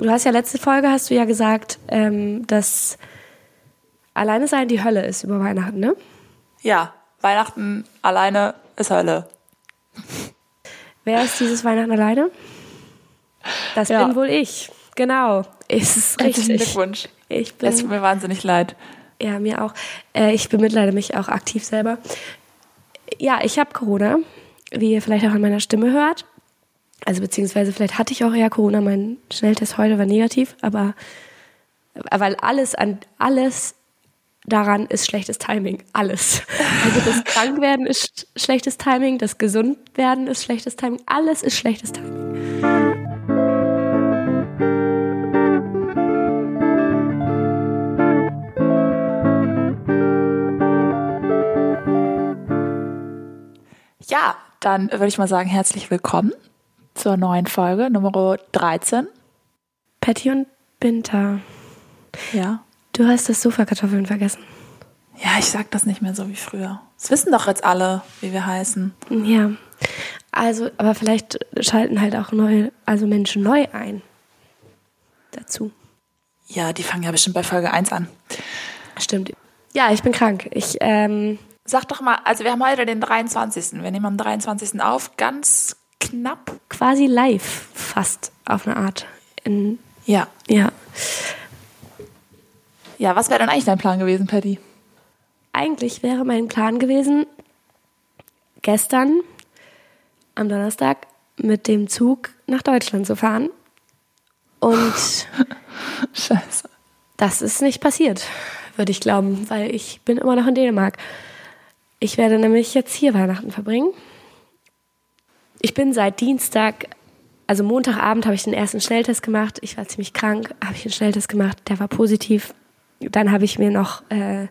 du hast ja letzte Folge, hast du ja gesagt, ähm, dass alleine sein die Hölle ist über Weihnachten, ne? Ja, Weihnachten alleine ist Hölle. Wer ist dieses Weihnachten alleine? Das Ja. bin wohl ich. Genau. Ist es Herzlichen richtig. Glückwunsch. Ich Es tut bin, mir wahnsinnig leid. ja, mir auch. Äh, ich bemitleide mich auch aktiv selber. Ja, ich habe Corona, wie ihr vielleicht auch an meiner Stimme hört. Also beziehungsweise vielleicht hatte ich auch eher Corona. Mein Schnelltest heute war negativ, aber weil alles an alles daran ist schlechtes Timing. Alles. Also das Krankwerden ist sch- schlechtes Timing, das Gesundwerden ist schlechtes Timing. Alles ist schlechtes Timing. Ja, dann würde ich mal sagen, herzlich willkommen zur neuen Folge, Nummer 13. Patty und Binter. Ja. Du hast das Sofakartoffeln vergessen. Ja, ich sag das nicht mehr so wie früher. Das wissen doch jetzt alle, wie wir heißen. Ja. Also, aber vielleicht schalten halt auch neue, also Menschen neu ein. Dazu. Ja, die fangen ja bestimmt bei Folge 1 an. Stimmt. Ja, ich bin krank. Ich, ähm, Sag doch mal, also wir haben heute den 23. Wir nehmen am 23. auf, ganz knapp. quasi live fast auf eine Art. In, Ja. ja. Ja, was wäre denn eigentlich dein Plan gewesen, Patty? Eigentlich wäre mein Plan gewesen, gestern am Donnerstag mit dem Zug nach Deutschland zu fahren. Und Scheiße. Das ist nicht passiert, würde ich glauben, weil ich bin immer noch in Dänemark. Ich werde nämlich jetzt hier Weihnachten verbringen. Ich bin seit Dienstag, also Montagabend habe ich den ersten Schnelltest gemacht. Ich war ziemlich krank, habe ich den Schnelltest gemacht, der war positiv. Dann habe ich mir noch, äh,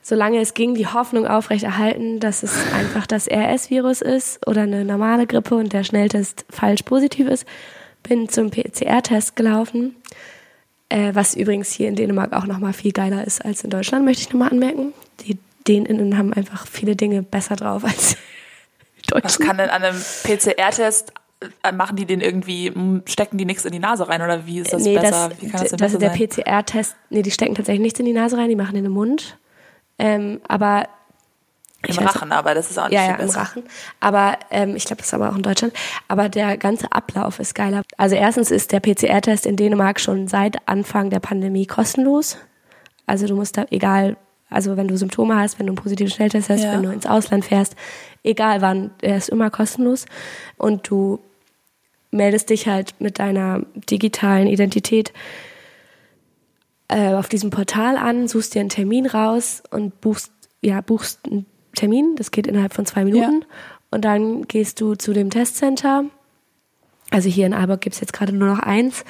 solange es ging, die Hoffnung aufrechterhalten, dass es einfach das RS-Virus ist oder eine normale Grippe und der Schnelltest falsch positiv ist. Bin zum PCR-Test gelaufen. Äh, was übrigens hier in Dänemark auch nochmal viel geiler ist als in Deutschland, möchte ich nochmal anmerken. Die Däninnen haben einfach viele Dinge besser drauf als Deutschen. Was kann denn an einem PCR-Test, äh, machen die den irgendwie, stecken die nichts in die Nase rein oder wie ist das nee, besser? das, wie kann das denn das besser der? PCR-Test, nee, die stecken tatsächlich nichts in die Nase rein, die machen in den Mund. Ähm, aber Im ich weiß- Rachen, aber das ist auch nicht ja, viel ja, im. Rachen. Aber ähm, ich glaube, das ist aber auch in Deutschland. Aber der ganze Ablauf ist geiler. Also erstens ist der PCR-Test in Dänemark schon seit Anfang der Pandemie kostenlos. Also du musst da, egal, also wenn du Symptome hast, wenn du einen positiven Schnelltest hast, Ja. wenn du ins Ausland fährst, egal wann, er ist immer kostenlos. Und du meldest dich halt mit deiner digitalen Identität äh, auf diesem Portal an, suchst dir einen Termin raus und buchst, ja, buchst einen Termin. Das geht innerhalb von zwei Minuten. Und dann gehst du zu dem Testcenter. Also hier in Aalborg gibt's jetzt gerade nur noch eins.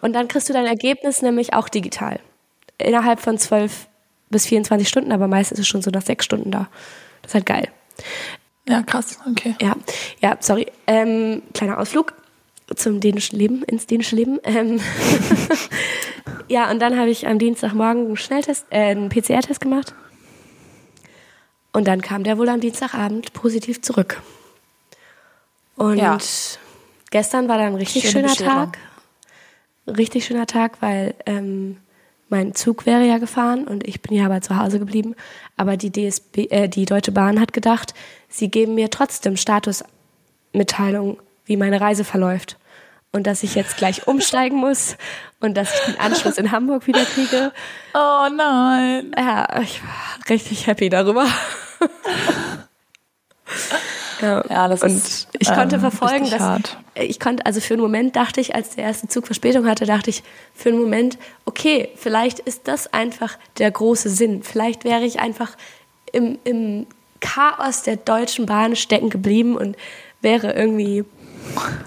Und dann kriegst du dein Ergebnis nämlich auch digital. Innerhalb von zwölf bis 24 Stunden, aber meistens ist es schon so nach sechs Stunden da. Das ist halt geil. Ja, krass, okay. Ja, ja, sorry. Ähm, kleiner Ausflug zum dänischen Leben, ins dänische Leben. Ähm, ja, und dann habe ich am Dienstagmorgen einen Schnelltest, äh, einen PCR-Test gemacht. Und dann kam der wohl am Dienstagabend positiv zurück. Und Ja. gestern war dann ein richtig Schöne schöner. Tag. Richtig schöner Tag, weil ähm, mein Zug wäre ja gefahren und ich bin ja aber zu Hause geblieben. Aber die DSB, äh, die Deutsche Bahn hat gedacht, sie geben mir trotzdem Statusmitteilung, wie meine Reise verläuft. Und dass ich jetzt gleich umsteigen muss und dass ich den Anschluss in Hamburg wieder kriege. Oh nein. Ja, ich war richtig happy darüber. ja, Ja, das und ist, ich konnte ähm, verfolgen, richtig dass hart. ich konnte, also für einen Moment dachte ich, als der erste Zug Verspätung hatte, dachte ich für einen Moment, okay, vielleicht ist das einfach der große Sinn. Vielleicht wäre ich einfach im, im Chaos der Deutschen Bahn stecken geblieben und wäre irgendwie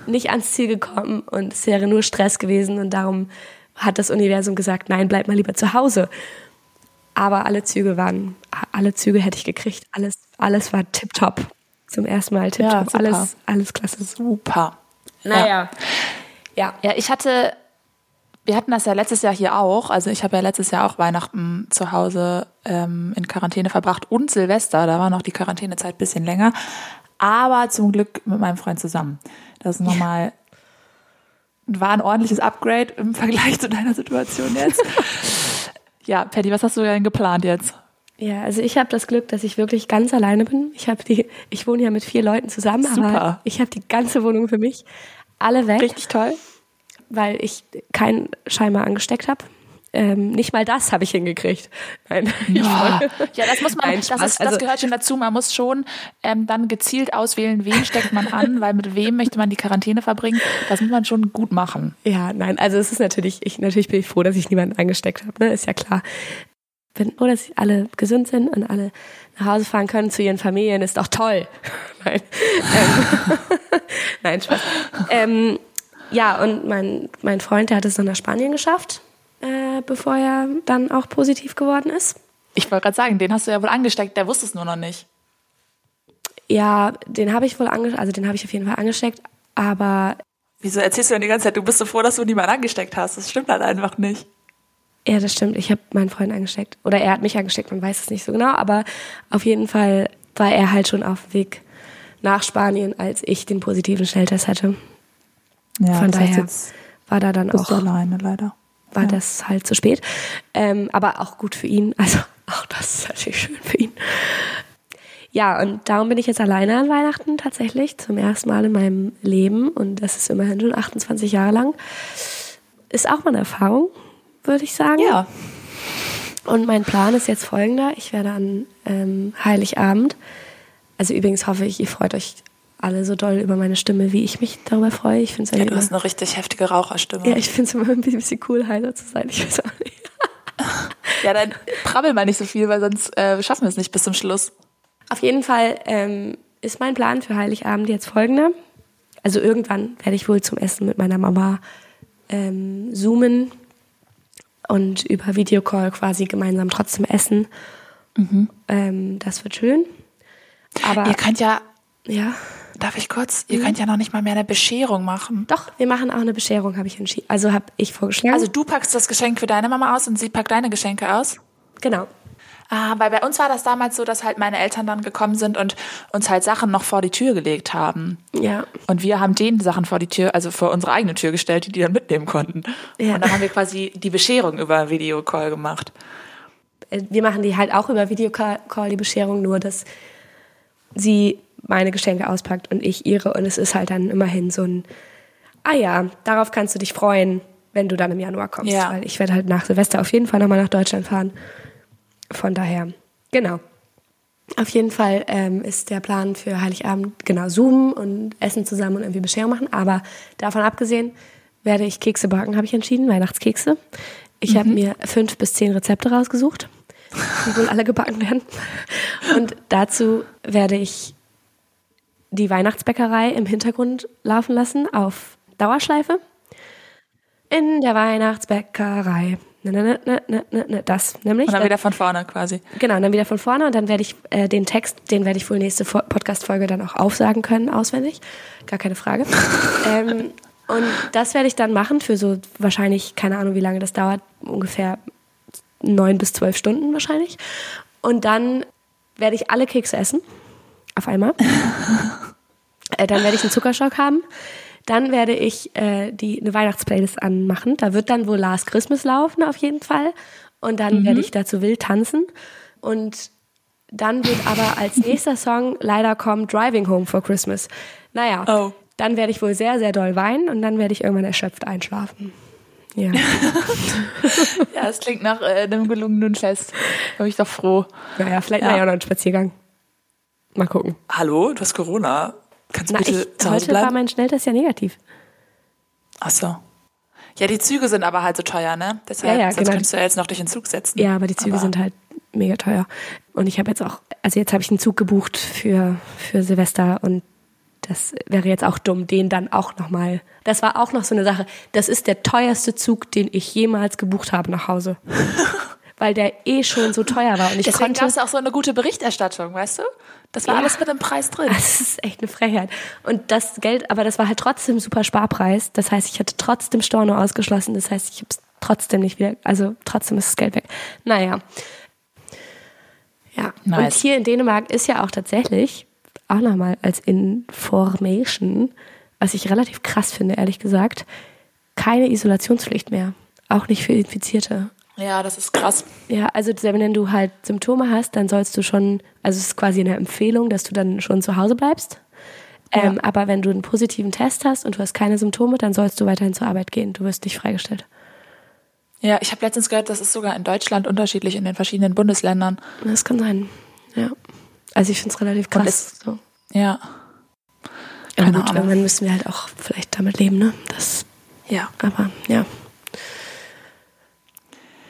nicht ans Ziel gekommen und es wäre nur Stress gewesen und darum hat das Universum gesagt, nein, bleib mal lieber zu Hause. Aber alle Züge waren, alle Züge hätte ich gekriegt. Alles, alles war tipptopp. Zum ersten Mal Ja, tipptopp. super. alles, alles klasse. Super. Naja. Ja. Ja, ich hatte, wir hatten das ja letztes Jahr hier auch. Also ich habe ja letztes Jahr auch Weihnachten zu Hause ähm, in Quarantäne verbracht und Silvester. Da war noch die Quarantänezeit ein bisschen länger. Aber zum Glück mit meinem Freund zusammen. Das ist nochmal war ein ordentliches Upgrade im Vergleich zu deiner Situation jetzt. ja, Patty, was hast du denn geplant jetzt? Ja, also ich habe das Glück, dass ich wirklich ganz alleine bin. Ich habe die, ich wohne ja mit vier Leuten zusammen, Super. aber ich habe die ganze Wohnung für mich. Alle weg, Richtig toll. weil ich keinen Scheimer angesteckt habe. Ähm, nicht mal das habe ich hingekriegt. Nein, Ja, ja das muss man, Nein, das, ist, das Also- gehört schon dazu. Man muss schon ähm, dann gezielt auswählen, wen steckt man an, weil mit wem möchte man die Quarantäne verbringen. Das muss man schon gut machen. Ja, nein, also es ist natürlich, ich, natürlich bin ich froh, dass ich niemanden angesteckt habe, ne? Ist ja klar. Bin froh, dass alle gesund sind und alle nach Hause fahren können zu ihren Familien, ist doch toll. nein. Ähm, nein, Spaß. Ähm, ja, und mein, mein Freund, der hat es dann nach Spanien geschafft, äh, bevor er dann auch positiv geworden ist. Ich wollte gerade sagen, den hast du ja wohl angesteckt, der wusste es nur noch nicht. Ja, den habe ich wohl angesteckt, also den habe ich auf jeden Fall angesteckt, aber Wieso erzählst du denn die ganze Zeit, du bist so froh, dass du niemanden angesteckt hast? Das stimmt halt einfach nicht. Ja, das stimmt. Ich habe meinen Freund angesteckt. Oder er hat mich angesteckt, man weiß es nicht so genau. Aber auf jeden Fall war er halt schon auf dem Weg nach Spanien, als ich den positiven Schnelltest hatte. Ja, Von daher jetzt war da dann auch, alleine leider. war ja. das halt zu spät. Ähm, aber auch gut für ihn. Also auch das ist natürlich schön für ihn. Ja, und darum bin ich jetzt alleine an Weihnachten tatsächlich zum ersten Mal in meinem Leben. Und das ist immerhin schon 28 Jahre lang. Ist auch mal eine Erfahrung, würde ich sagen. Ja, Und mein Plan ist jetzt folgender. Ich werde an ähm, Heiligabend, also übrigens hoffe ich, ihr freut euch alle so doll über meine Stimme, wie ich mich darüber freue. Ich finde es ja ja, du hast eine richtig heftige Raucherstimme. ja, ich finde es immer ein bisschen cool, heiser zu sein. Ich weiß auch nicht. Ja, dann prabbel mal nicht so viel, weil sonst äh, schaffen wir es nicht bis zum Schluss. Auf jeden Fall ähm, ist mein Plan für Heiligabend jetzt folgender. Also irgendwann werde ich wohl zum Essen mit meiner Mama ähm, zoomen und über Videocall quasi gemeinsam trotzdem essen. Ähm, das wird schön. Aber Ihr könnt ja, ja, darf ich kurz, ihr könnt ja noch nicht mal mehr eine Bescherung machen. doch, wir machen auch eine Bescherung, habe ich entschieden. Also habe ich vorgeschlagen. Also du packst das Geschenk für deine Mama aus und sie packt deine Geschenke aus? genau. Ah, weil bei uns war das damals so, dass halt meine Eltern dann gekommen sind und uns halt Sachen noch vor die Tür gelegt haben. Ja. Und wir haben denen Sachen vor die Tür, also vor unsere eigene Tür gestellt, die die dann mitnehmen konnten. Ja. Und dann haben wir quasi die Bescherung über Videocall gemacht. Äh, Wir machen die halt auch über Videocall, die Bescherung, nur dass sie meine Geschenke auspackt und ich ihre. Und es ist halt dann immerhin so ein, ah ja, darauf kannst du dich freuen, wenn du dann im Januar kommst. Ja. Weil ich werde halt nach Silvester auf jeden Fall nochmal nach Deutschland fahren. Von daher, genau. Auf jeden Fall ähm, ist der Plan für Heiligabend genau zoomen und essen zusammen und irgendwie Bescherung machen. Aber davon abgesehen werde ich Kekse backen, habe ich entschieden, Weihnachtskekse. Ich habe mir fünf bis zehn Rezepte rausgesucht, die wohl alle gebacken werden. Und dazu werde ich die Weihnachtsbäckerei im Hintergrund laufen lassen auf Dauerschleife. In der Weihnachtsbäckerei. Ne, ne, ne, ne, ne, ne, das nämlich. Und dann wieder von vorne quasi. Genau, und dann wieder von vorne und dann werde ich äh, den Text, den werde ich wohl nächste Fo- Podcast-Folge dann auch aufsagen können, auswendig. Gar keine Frage. ähm, und das werde ich dann machen für so wahrscheinlich, keine Ahnung, wie lange das dauert, ungefähr neun bis zwölf Stunden wahrscheinlich. Und dann werde ich alle Kekse essen. Auf einmal. äh, dann werde ich einen Zuckerschock haben. Dann werde ich äh, die, eine Weihnachtsplaylist anmachen. Da wird dann wohl Last Christmas laufen, auf jeden Fall. Und dann werde ich dazu wild tanzen. Und dann wird aber als nächster Song leider kommen Driving Home for Christmas. Naja, Oh. dann werde ich wohl sehr, sehr doll weinen und dann werde ich irgendwann erschöpft einschlafen. Ja. Ja, das klingt nach äh, einem gelungenen Fest. Da bin ich doch froh. naja, vielleicht Ja. mal ja noch einen Spaziergang. Mal gucken. Hallo, du hast Corona. Kannst du Na, bitte ich, zu Hause heute war bleiben? mein Schnelltest ja negativ. Ach so. Ja, die Züge sind aber halt so teuer, ne? Deshalb, Ja, ja, genau. könntest du ja jetzt noch durch den Zug setzen. Ja, aber die Züge Aber- sind halt mega teuer. Und ich habe jetzt auch, also jetzt habe ich einen Zug gebucht für, für Silvester und das wäre jetzt auch dumm, den dann auch nochmal. Das war auch noch so eine Sache. Das ist der teuerste Zug, den ich jemals gebucht habe nach Hause. Weil der eh schon so teuer war. Und ich Deswegen konnte. gab es auch so eine gute Berichterstattung, weißt du? Das war Ja. alles mit dem Preis drin. Das ist echt eine Frechheit. Und das Geld, aber das war halt trotzdem super Sparpreis. Das heißt, ich hatte trotzdem Storno ausgeschlossen. Das heißt, ich habe es trotzdem nicht wieder, also trotzdem ist das Geld weg. Naja. Ja. Und Nice. hier in Dänemark ist ja auch tatsächlich, auch nochmal als Information, was ich relativ krass finde, ehrlich gesagt, keine Isolationspflicht mehr. Auch nicht für Infizierte. Ja, das ist krass. Ja, also wenn du halt Symptome hast, dann sollst du schon, also es ist quasi eine Empfehlung, dass du dann schon zu Hause bleibst. Ähm, Ja. aber wenn du einen positiven Test hast und du hast keine Symptome, dann sollst du weiterhin zur Arbeit gehen. Du wirst nicht freigestellt. Ja, ich habe letztens gehört, das ist sogar in Deutschland unterschiedlich in den verschiedenen Bundesländern. Das kann sein. Ja. Also ich finde es relativ krass. es- so. Ja. Keine gut, Ahnung. irgendwann müssen wir halt auch vielleicht damit leben, ne? Das, Ja. aber ja.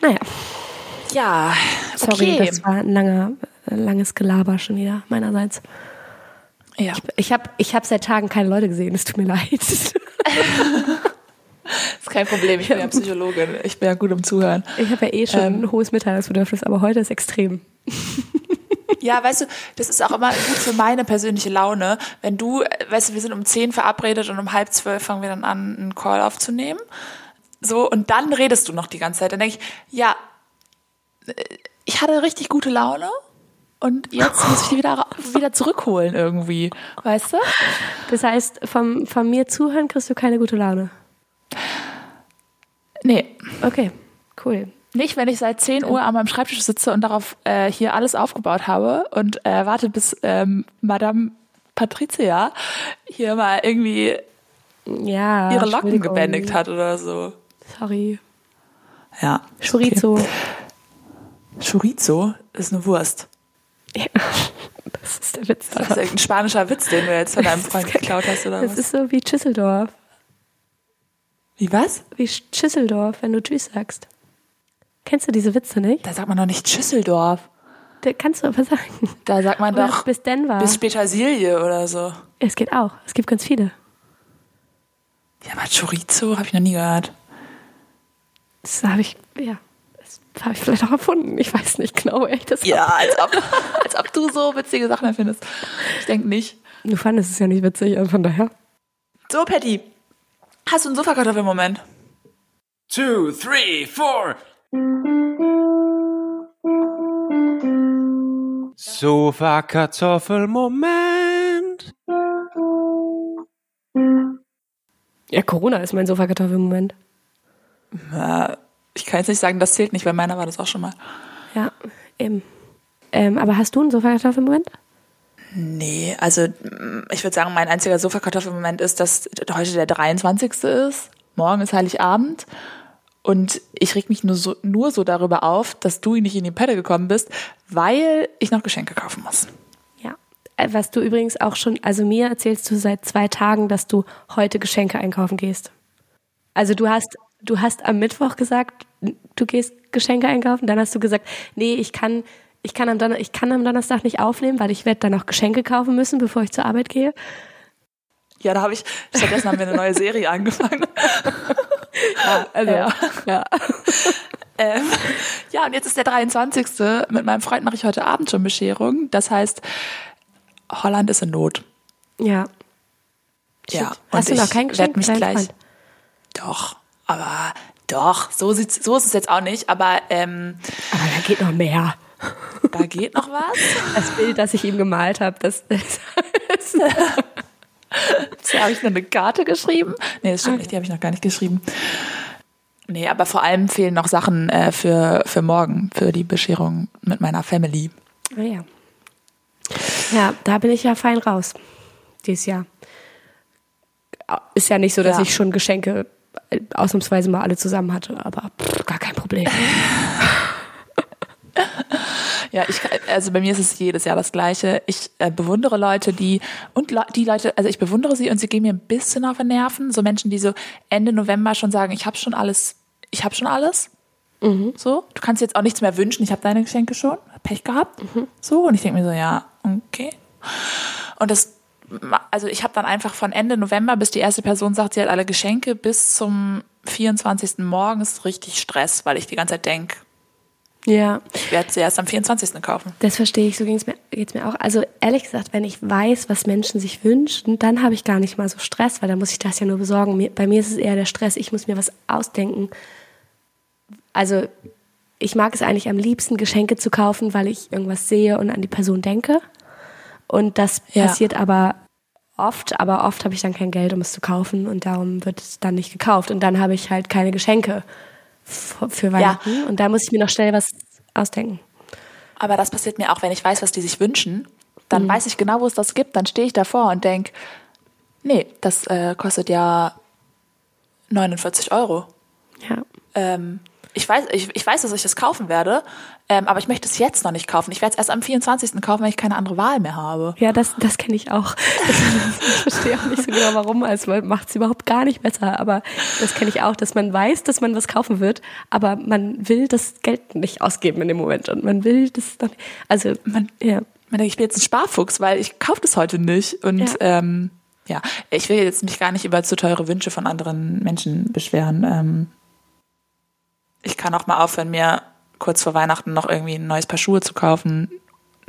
Naja, Ja, sorry, okay. das war ein langer, äh, langes Gelaber schon wieder meinerseits. ja. Ich habe ich hab seit Tagen keine Leute gesehen, es tut mir leid. ist kein Problem. Ich bin ja Psychologin. Ich bin ja gut im Zuhören. Ich habe ja eh schon Ähm. ein hohes Mitteilungsbedürfnis, aber heute ist extrem. Ja, weißt du, das ist auch immer gut für meine persönliche Laune. Wenn du, äh, weißt du, wir sind um 10 verabredet und um halb zwölf fangen wir dann an, einen Call aufzunehmen. So, und dann redest du noch die ganze Zeit. Dann denke ich, ja, äh, ich hatte richtig gute Laune und jetzt muss ich die wieder, wieder zurückholen irgendwie. Weißt du? Das heißt, vom, von mir zuhören kriegst du keine gute Laune. Nee, Okay, cool. Nicht, wenn ich seit 10 Uhr an meinem Schreibtisch sitze und darauf äh, hier alles aufgebaut habe und äh, warte, bis ähm, Madame Patricia hier mal irgendwie Ja. ihre Locken gebändigt hat oder so. Sorry. Ja. Chorizo. Chorizo ist eine Wurst. Ja. Das ist der Witz. Das ist irgendein spanischer Witz, den du jetzt von deinem Freund geklaut hast, oder Das was? ist so wie Schüsseldorf. Wie was? Wie Schüsseldorf, wenn du Tschüss sagst. Kennst du diese Witze nicht? Da sagt man doch nicht Schüsseldorf. Da kannst du aber sagen. Da sagt man Oder doch bis Denver. bis Petersilie oder so. es geht auch. Es gibt ganz viele. Ja, aber Chorizo habe ich noch nie gehört. Das habe ich, ja, das habe ich vielleicht auch erfunden. Ich weiß nicht genau, ich das Ja, als ob, als ob du so witzige Sachen erfindest. Ich denke nicht. Du fandest es ja nicht witzig, also von daher. So, Patty, hast du einen Sofakartoffel-Moment? two, three, four. Sofa-Kartoffel-Moment. Ja, Corona ist mein Sofakartoffelmoment. Ich kann jetzt nicht sagen, das zählt nicht, weil meiner war das auch schon mal. Ja, eben. Ähm, aber hast du einen Sofakartoffelmoment? Nee, also mm, ich würde sagen, mein einziger Sofakartoffelmoment ist, dass heute der 23. ist. Morgen ist Heiligabend. Und ich reg mich nur so, nur so darüber auf, dass du nicht in die Pelle gekommen bist, weil ich noch Geschenke kaufen muss. Ja. Äh, Was du übrigens auch schon, also mir erzählst du seit zwei Tagen, dass du heute Geschenke einkaufen gehst. Also du hast, du hast am Mittwoch gesagt, du gehst Geschenke einkaufen, dann hast du gesagt, nee, ich kann, ich kann am, Donner ich kann am Donnerstag nicht aufnehmen, weil ich werde dann noch Geschenke kaufen müssen, bevor ich zur Arbeit gehe. Ja, da habe ich, stattdessen haben wir eine neue Serie angefangen. Also, Ja. ja. Ähm, ja, und jetzt ist der 23. Mit meinem Freund mache ich heute Abend schon Bescherung. Das heißt, Holland ist in Not. Ja. Ja. Hast und du noch kein Geschenk mich gleich. Freund? Doch, aber doch, so sieht's, so ist es jetzt auch nicht. Aber ähm, Aber da geht noch mehr. da geht noch was. Das Bild, das ich ihm gemalt habe, das, das Da habe ich noch eine Karte geschrieben. Nee, das stimmt nicht, die habe ich noch gar nicht geschrieben. Nee, aber vor allem fehlen noch Sachen äh, für, für morgen, für die Bescherung mit meiner Family. Ah ja. Ja, da bin ich ja fein raus. Dieses Jahr. Ist ja nicht so, dass Ja. ich schon Geschenke ausnahmsweise mal alle zusammen hatte, aber pff, gar kein Problem. Ja, ich, also bei mir ist es jedes Jahr das Gleiche. Ich äh, bewundere Leute, die, und Le die Leute, also ich bewundere sie und sie gehen mir ein bisschen auf den Nerven. So Menschen, die so Ende November schon sagen, ich habe schon alles, ich habe schon alles. So, du kannst jetzt auch nichts mehr wünschen, ich habe deine Geschenke schon, Pech gehabt. So, und ich denke mir so, ja, okay. Und das, also ich habe dann einfach von Ende November, bis die erste Person sagt, sie hat alle Geschenke, bis zum 24. morgens richtig Stress, weil ich die ganze Zeit denk, Ja, ich werde sie erst am 24. kaufen. das verstehe ich, so ging's mir, geht's mir auch. Also ehrlich gesagt, wenn ich weiß, was Menschen sich wünschen, dann habe ich gar nicht mal so Stress, weil dann muss ich das ja nur besorgen. Bei mir ist es eher der Stress, ich muss mir was ausdenken. Also ich mag es eigentlich am liebsten, Geschenke zu kaufen, weil ich irgendwas sehe und an die Person denke. Und das Ja. passiert aber oft, aber oft habe ich dann kein Geld, um es zu kaufen und darum wird es dann nicht gekauft. Und dann habe ich halt keine Geschenke für Weihnachten und da muss ich mir noch schnell was ausdenken. Aber das passiert mir auch, wenn ich weiß, was die sich wünschen. Dann weiß ich genau, wo es das gibt. Dann stehe ich davor und denke, nee, das äh, kostet ja 49 Euro. Ja. Ähm, ich, weiß, ich, ich weiß, dass ich das kaufen werde, ähm, aber ich möchte es jetzt noch nicht kaufen. Ich werde es erst am 24. kaufen, wenn ich keine andere Wahl mehr habe. Ja, das, das kenne ich auch. ich verstehe auch nicht so genau, warum. Also macht es überhaupt gar nicht besser. Aber das kenne ich auch, dass man weiß, dass man was kaufen wird, aber man will das Geld nicht ausgeben in dem Moment. Und man will das dann. Also man, ja. Man denkt, ich bin jetzt ein Sparfuchs, weil ich kaufe das heute nicht. Und Ja. ähm, ja, ich will jetzt mich gar nicht über zu teure Wünsche von anderen Menschen beschweren. Ähm, ich kann auch mal aufhören, mir kurz vor Weihnachten noch irgendwie ein neues Paar Schuhe zu kaufen,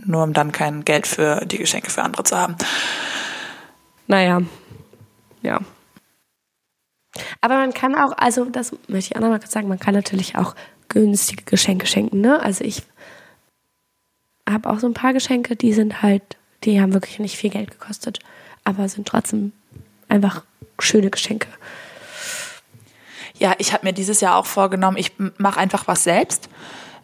nur um dann kein Geld für die Geschenke für andere zu haben. Naja. Ja. Aber man kann auch, also das möchte ich auch nochmal kurz sagen, man kann natürlich auch günstige Geschenke schenken, ne? Also ich habe auch so ein paar Geschenke, die sind halt, die haben wirklich nicht viel Geld gekostet, aber sind trotzdem einfach schöne Geschenke. Ja, ich habe mir dieses Jahr auch vorgenommen, ich mache einfach was selbst.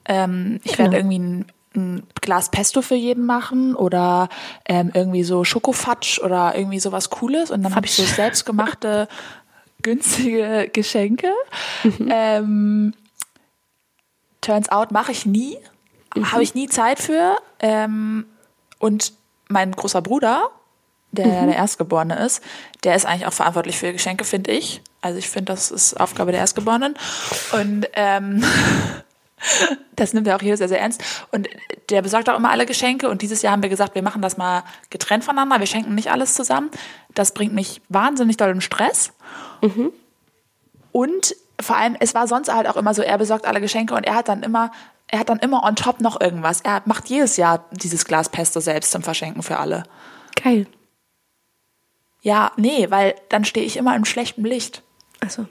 Ähm, ich Genau. werde irgendwie ein, ein Glas Pesto für jeden machen oder ähm, irgendwie so Schokofatsch oder irgendwie sowas Cooles. Und dann habe ich so selbstgemachte, günstige Geschenke. Ähm, turns out mache ich nie, habe ich nie Zeit für. Ähm, und mein großer Bruder, der der Erstgeborene ist, der ist eigentlich auch verantwortlich für Geschenke, finde ich. Also ich finde, das ist Aufgabe der Erstgeborenen. Und ähm, das nimmt er auch hier sehr, sehr ernst. Und der besorgt auch immer alle Geschenke. Und dieses Jahr haben wir gesagt, wir machen das mal getrennt voneinander. Wir schenken nicht alles zusammen. Das bringt mich wahnsinnig doll in Stress. Und vor allem, es war sonst halt auch immer so, er besorgt alle Geschenke und er hat dann immer, er hat dann immer on top noch irgendwas. Er macht jedes Jahr dieses Glas Pesto selbst zum Verschenken für alle. Geil. Ja, nee, weil dann stehe ich immer im schlechten Licht. Achso.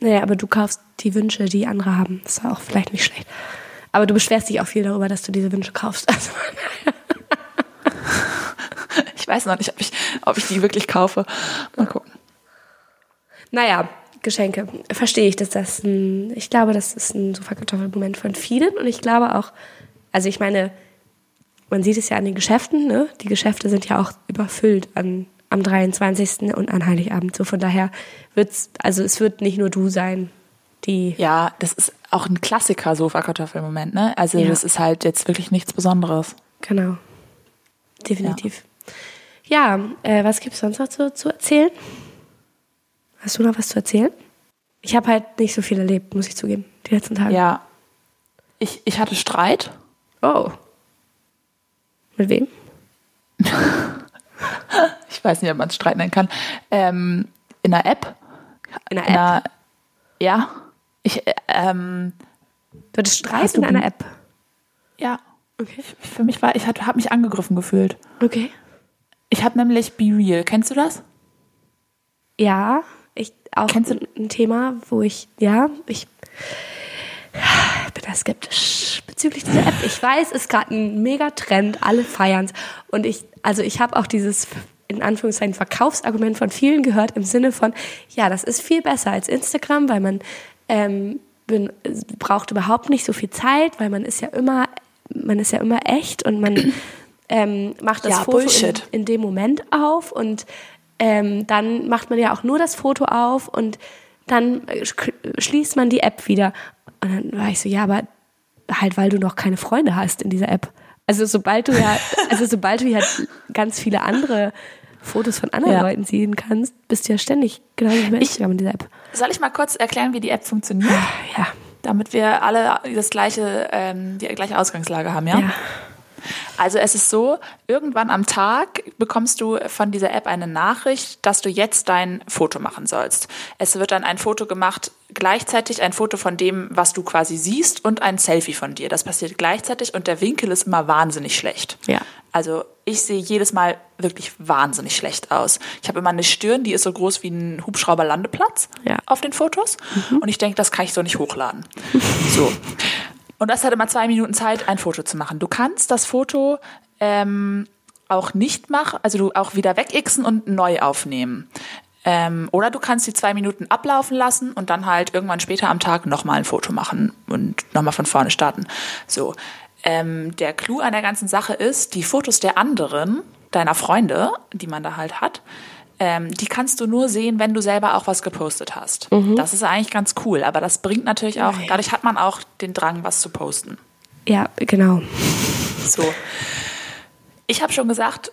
Naja, aber du kaufst die Wünsche, die andere haben. Das ist auch vielleicht nicht schlecht. Aber du beschwerst dich auch viel darüber, dass du diese Wünsche kaufst. Also, Ich weiß noch nicht, ob ich, ob ich die wirklich kaufe. Mal gucken. naja, Geschenke. Verstehe ich, dass das ein, ich glaube, das ist ein Sofakartoffelmoment von vielen. Und ich glaube auch, also ich meine, man sieht es ja an den Geschäften, ne? Die Geschäfte sind ja auch überfüllt an, am 23. und an Heiligabend. So von daher wird's, also es wird nicht nur du sein, die Ja, das ist auch ein Klassiker, Sofakartoffelmoment, ne? Also Ja. das ist halt jetzt wirklich nichts Besonderes. Genau. Definitiv. Ja, äh, was gibt's sonst noch zu, zu erzählen? Hast du noch was zu erzählen? Ich habe halt nicht so viel erlebt, muss ich zugeben, die letzten Tage. Ja. Ich, ich hatte Streit. Oh. Mit wem? Ich weiß nicht, ob man es Streit nennen kann. Ähm, in einer App. In einer In App. einer, ja. Ich, äh, ähm, Du hattest Streit in einer App. ja. Okay. Für mich war, ich habe mich angegriffen gefühlt. Okay. Ich habe nämlich Be Real. Kennst du das? Ja, ich auch Kennst du- ein Thema, wo ich, ja, ich bin da skeptisch bezüglich dieser App. Ich weiß, es ist gerade ein Megatrend, alle feiern's. Und ich, also ich habe auch dieses in Anführungszeichen Verkaufsargument von vielen gehört im Sinne von, ja, das ist viel besser als Instagram, weil man ähm, bin, braucht überhaupt nicht so viel Zeit, weil man ist ja immer, man ist ja immer echt und man ähm, macht das Ja, Foto in, in dem Moment auf und ähm, dann macht man ja auch nur das Foto auf und dann äh, sch- schließt man die App wieder. Und dann war ich so, ja, aber halt, weil du noch keine Freunde hast in dieser App. Also sobald du ja, also sobald du ja ganz viele andere Fotos von anderen Ja. Leuten sehen kannst, bist du ja ständig genau wie bei Instagram in dieser App. Soll ich mal kurz erklären, wie die App funktioniert? Ja. Damit wir alle das gleiche, ähm, die gleiche Ausgangslage haben, ja? Ja. Also es ist so, irgendwann am Tag bekommst du von dieser App eine Nachricht, dass du jetzt dein Foto machen sollst. Es wird dann ein Foto gemacht, gleichzeitig ein Foto von dem, was du quasi siehst und ein Selfie von dir. Das passiert gleichzeitig und der Winkel ist immer wahnsinnig schlecht. Ja. Also ich sehe jedes Mal wirklich wahnsinnig schlecht aus. Ich habe immer eine Stirn, die ist so groß wie ein Hubschrauberlandeplatz Ja. auf den Fotos. Und ich denke, das kann ich so nicht hochladen. So. Und das hat immer zwei Minuten Zeit, ein Foto zu machen. Du kannst das Foto ähm, auch nicht machen, also du auch wieder wegixen und neu aufnehmen. Ähm, oder du kannst die zwei Minuten ablaufen lassen und dann halt irgendwann später am Tag nochmal ein Foto machen und nochmal von vorne starten. So. Ähm, der Clou an der ganzen Sache ist, die Fotos der anderen, deiner Freunde, die man da halt hat, ähm, die kannst du nur sehen, wenn du selber auch was gepostet hast. Das ist eigentlich ganz cool, aber das bringt natürlich auch, dadurch hat man auch den Drang, was zu posten. Ja, genau. So. Ich habe schon gesagt,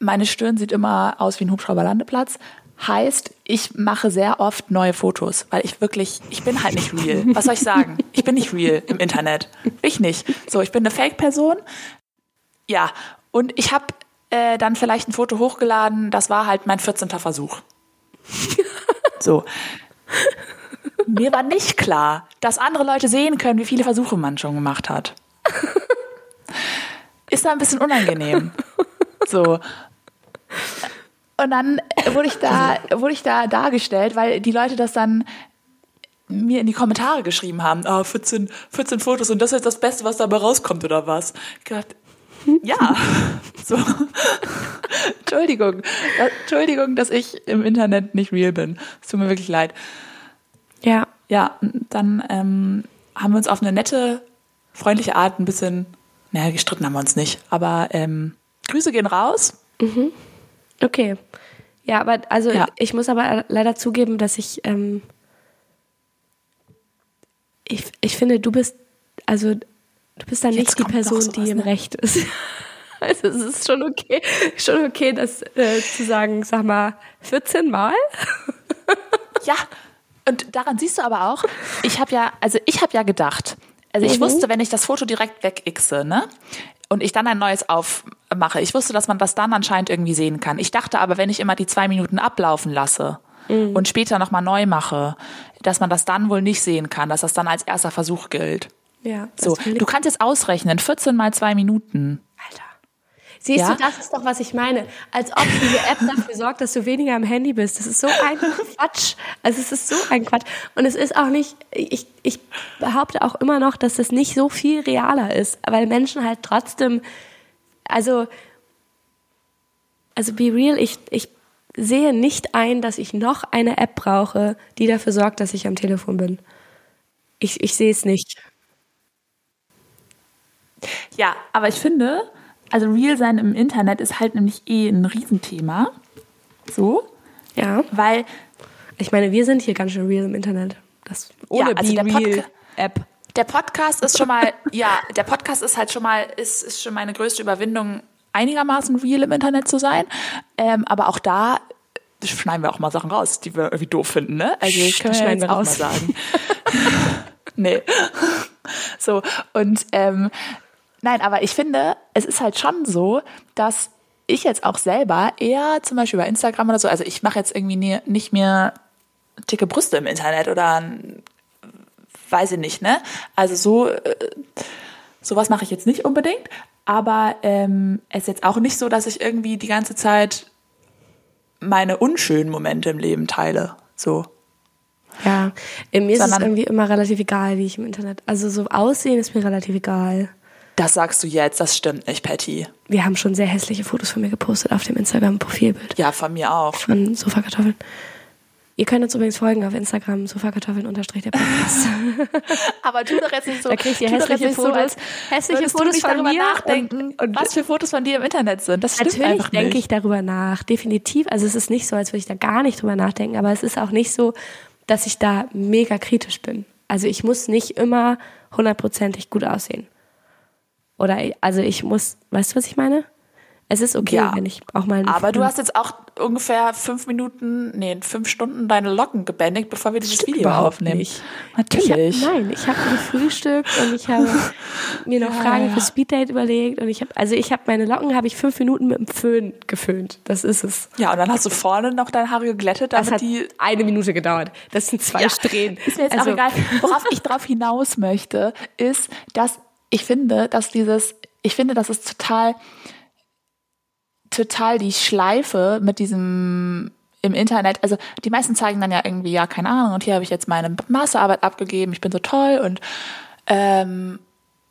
meine Stirn sieht immer aus wie ein Hubschrauberlandeplatz. Heißt, ich mache sehr oft neue Fotos, weil ich wirklich, ich bin halt nicht real. Was soll ich sagen? Ich bin nicht real im Internet. Ich nicht. So, ich bin eine Fake-Person. Ja, und ich habe äh, dann vielleicht ein Foto hochgeladen, das war halt mein 14. Versuch. So. Mir war nicht klar, dass andere Leute sehen können, wie viele Versuche man schon gemacht hat. Ist da ein bisschen unangenehm. So. Und dann wurde ich da, wurde ich da dargestellt, weil die Leute das dann mir in die Kommentare geschrieben haben, ah, 14, 14 Fotos und das ist das Beste, was dabei rauskommt, oder was? Ich gedacht, ja, so. Entschuldigung, Entschuldigung, dass ich im Internet nicht real bin. Es tut mir wirklich leid. Ja, Ja, dann ähm, haben wir uns auf eine nette, freundliche Art ein bisschen, naja, gestritten haben wir uns nicht, aber ähm, Grüße gehen raus. okay. Ja, aber also Ja. ich muss aber leider zugeben, dass ich, ähm, ich, ich finde, du bist, also du bist dann Jetzt nicht die Person, sowas, die im ne? Recht ist. Also es ist schon okay, schon okay, das äh, zu sagen, sag mal, 14 Mal? Ja, und daran siehst du aber auch, ich habe ja, also ich habe ja gedacht, also ich Mhm. wusste, wenn ich das Foto direkt wegixe, ne? Und ich dann ein neues aufmache, ich wusste, dass man das dann anscheinend irgendwie sehen kann. Ich dachte aber, wenn ich immer die zwei Minuten ablaufen lasse Mhm. und später nochmal neu mache, dass man das dann wohl nicht sehen kann, dass das dann als erster Versuch gilt. Ja. So, du kannst jetzt ausrechnen, 14 mal zwei Minuten. Alter. Siehst Ja? du, das ist doch, was ich meine. Als ob diese App dafür sorgt, dass du weniger am Handy bist. Das ist so ein Quatsch. Also es ist so ein Quatsch. Und es ist auch nicht, ich, ich behaupte auch immer noch, dass das nicht so viel realer ist, weil Menschen halt trotzdem, also, also be real, ich, ich sehe nicht ein, dass ich noch eine App brauche, die dafür sorgt, dass ich am Telefon bin. Ich, ich sehe es nicht. Ja, aber ich finde, also Real sein im Internet ist halt nämlich eh ein Riesenthema. So, Ja. weil Ich meine, wir sind hier ganz schön real im Internet. Das ohne Ja, also Be der Real App. Der Podcast ist schon mal, ja, der Podcast ist halt schon mal, ist, ist schon meine größte Überwindung, einigermaßen real im Internet zu sein. Ähm, aber auch da schneiden wir auch mal Sachen raus, die wir irgendwie doof finden, ne? Also das können wir jetzt auch mal sagen. nee. So, und ähm, nein, aber ich finde, es ist halt schon so, dass ich jetzt auch selber eher zum Beispiel bei Instagram oder so, also ich mache jetzt irgendwie nie, nicht mehr dicke Brüste im Internet oder weiß ich nicht, ne? Also so, äh, sowas mache ich jetzt nicht unbedingt. Aber ähm, es ist jetzt auch nicht so, dass ich irgendwie die ganze Zeit meine unschönen Momente im Leben teile. So. Ja, mir ist es irgendwie immer relativ egal, wie ich im Internet. Also so aussehen ist mir relativ egal. Das sagst du jetzt, das stimmt nicht, Patty. Wir haben schon sehr hässliche Fotos von mir gepostet auf dem Instagram-Profilbild Ja, von mir auch. von Sofakartoffeln. Ihr könnt uns übrigens folgen auf Instagram, sofakartoffeln unterstrich der Podcast. Aber tu doch jetzt nicht so. Da kriegt ihr hässliche Fotos- als hässliche Fotos von darüber mir nachdenken, und- und- was für Fotos von dir im Internet sind. Das stimmt Natürlich denke ich darüber nach, definitiv. Also es ist nicht so, als würde ich da gar nicht drüber nachdenken, aber es ist auch nicht so, dass ich da mega kritisch bin. Also ich muss nicht immer hundertprozentig gut aussehen. Oder also ich muss, weißt du, was ich meine? Es ist okay, Ja. wenn ich auch mal Aber du hast jetzt auch ungefähr fünf Minuten, nee, fünf Stunden deine Locken gebändigt, bevor wir dieses Video aufnehmen. nicht. Natürlich. Ich hab, nein, ich habe gefrühstückt und ich habe mir noch Fragen für Speeddate überlegt und ich habe, also ich habe meine Locken habe ich fünf Minuten mit dem Föhn geföhnt. Das ist es. Ja, und dann hast du vorne noch deine Haare geglättet, Das damit hat die. eine Minute gedauert. Das sind zwei Ja, Strähnen. Ist mir jetzt Also- auch egal. Worauf ich drauf hinaus möchte, ist, dass ich finde, dass dieses, ich finde, das ist total, total die Schleife mit diesem im Internet, also die meisten zeigen dann ja irgendwie, ja, keine Ahnung, und hier habe ich jetzt meine Masterarbeit abgegeben, ich bin so toll und ähm,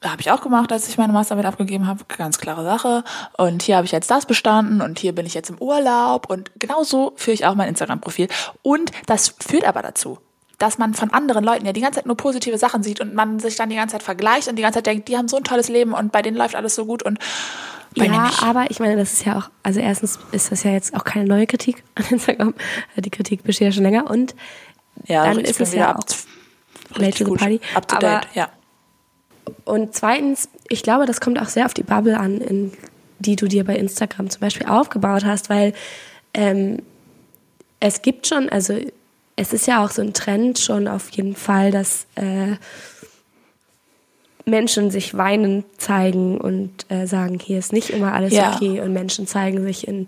habe ich auch gemacht, als ich meine Masterarbeit abgegeben habe. Ganz klare Sache. Und hier habe ich jetzt das bestanden und hier bin ich jetzt im Urlaub. Und genauso führe ich auch mein Instagram-Profil. Und das führt aber dazu, dass man von anderen Leuten ja die ganze Zeit nur positive Sachen sieht und man sich dann die ganze Zeit vergleicht und die ganze Zeit denkt, die haben so ein tolles Leben und bei denen läuft alles so gut und bei mir Ja, nicht. aber ich meine, das ist ja auch, also erstens ist das ja jetzt auch keine neue Kritik an Instagram. Die Kritik besteht ja schon länger und ja, dann ich ist es ja up- auch late to the party. Up to Aber- date, ja. Und zweitens, ich glaube, das kommt auch sehr auf die Bubble an, in die du dir bei Instagram zum Beispiel aufgebaut hast, weil ähm, es gibt schon, also es ist ja auch so ein Trend schon auf jeden Fall, dass äh, Menschen sich weinen zeigen und äh, sagen, hier ist nicht immer alles Ja. okay und Menschen zeigen sich in